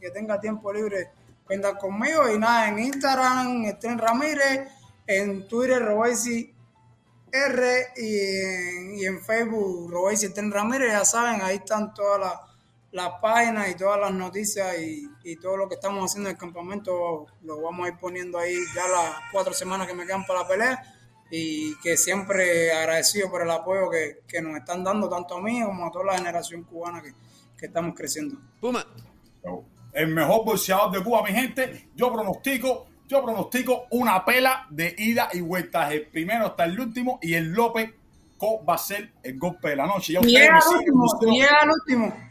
que tenga tiempo libre, cuenta conmigo. Y nada, en Instagram, Estén Ramírez, en Twitter, Robaisi R y en, Facebook Robey Sienten Ramírez, ya saben, ahí están todas las, páginas y todas las noticias y, todo lo que estamos haciendo en el campamento lo vamos a ir poniendo ahí ya las cuatro semanas que me quedan para la pelea y que siempre agradecido por el apoyo que, nos están dando tanto a mí como a toda la generación cubana que, que estamos creciendo. Puma. El mejor boxeador de Cuba, mi gente. Yo pronostico yo pronostico una pela de ida y vuelta. El primero hasta el último y el López va a ser el golpe de la noche. Ya llega al último, al último.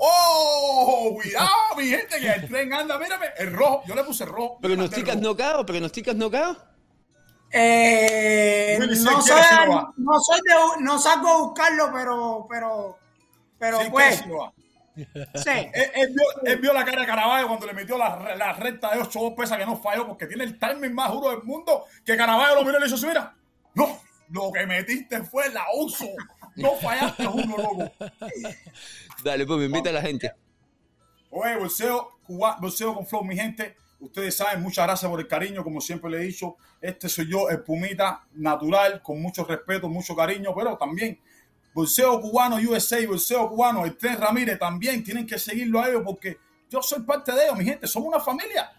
¡Oh! Cuidado, mi gente, que el tren anda, mírame, el rojo, yo le puse el rojo. ¿Pero ¿Pronosticas nocao? ¿Pronosticas nocao? Eh, no, soy, no soy de, no salgo a buscarlo, pero, pero, pero pues. Sí. Él, vio, la cara de Caraballo cuando le metió la, la recta de 8 pesas que no falló porque tiene el timing más duro del mundo que Caraballo lo miró y le hizo, mira, no, lo que metiste fue la uso. No fallaste uno, loco. Dale, pues me invita a la gente. Oye, bolseo, bolseo con flow, mi gente. Ustedes saben, muchas gracias por el cariño, como siempre le he dicho. Este soy yo, el Pumita natural, con mucho respeto, mucho cariño, pero también Bolseo Cubano USA, Bolseo Cubano, el Tren Ramírez también tienen que seguirlo a ellos porque yo soy parte de ellos, mi gente, somos una familia.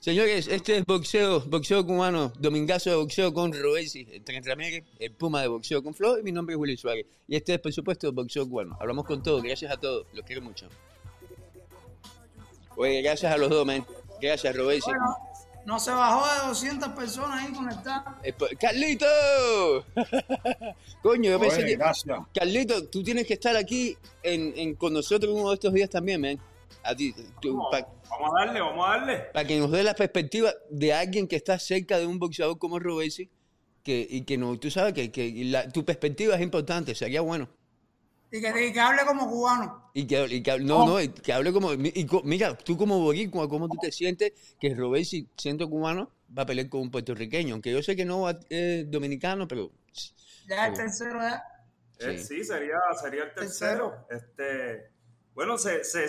Señores, este es boxeo, boxeo cubano, domingazo de boxeo con Robesi, el Tren Ramírez, el Puma de boxeo con Flo y mi nombre es Willy Suárez. Y este es, por supuesto, boxeo cubano. Hablamos con todos, gracias a todos, los quiero mucho. Oye, gracias a los dos, man. Gracias, Robesi. Bueno, no se bajó de 200 personas ahí conectadas. Eh, po- ¡Carlito! Coño, yo pensé Oye, que... gracias. Carlito, tú tienes que estar aquí en, en- con nosotros uno de estos días también, man. A ti, para Vamos a darle, vamos a darle. que nos dé la perspectiva de alguien que está cerca de un boxeador como Robesi, que, y que no, tú sabes que, que la- tu perspectiva es importante, sería bueno. Y que, y que hable como cubano. Y que, y que hable- no, no, y que hable como, y mira, tú como boricua, ¿cómo tú te sientes que Robesi, siendo cubano, va a pelear con un puertorriqueño? Aunque yo sé que no va- es dominicano, pero Ya es el tercero ya. Eh, Sí. sí, sería, sería el tercero. Este, bueno, se, se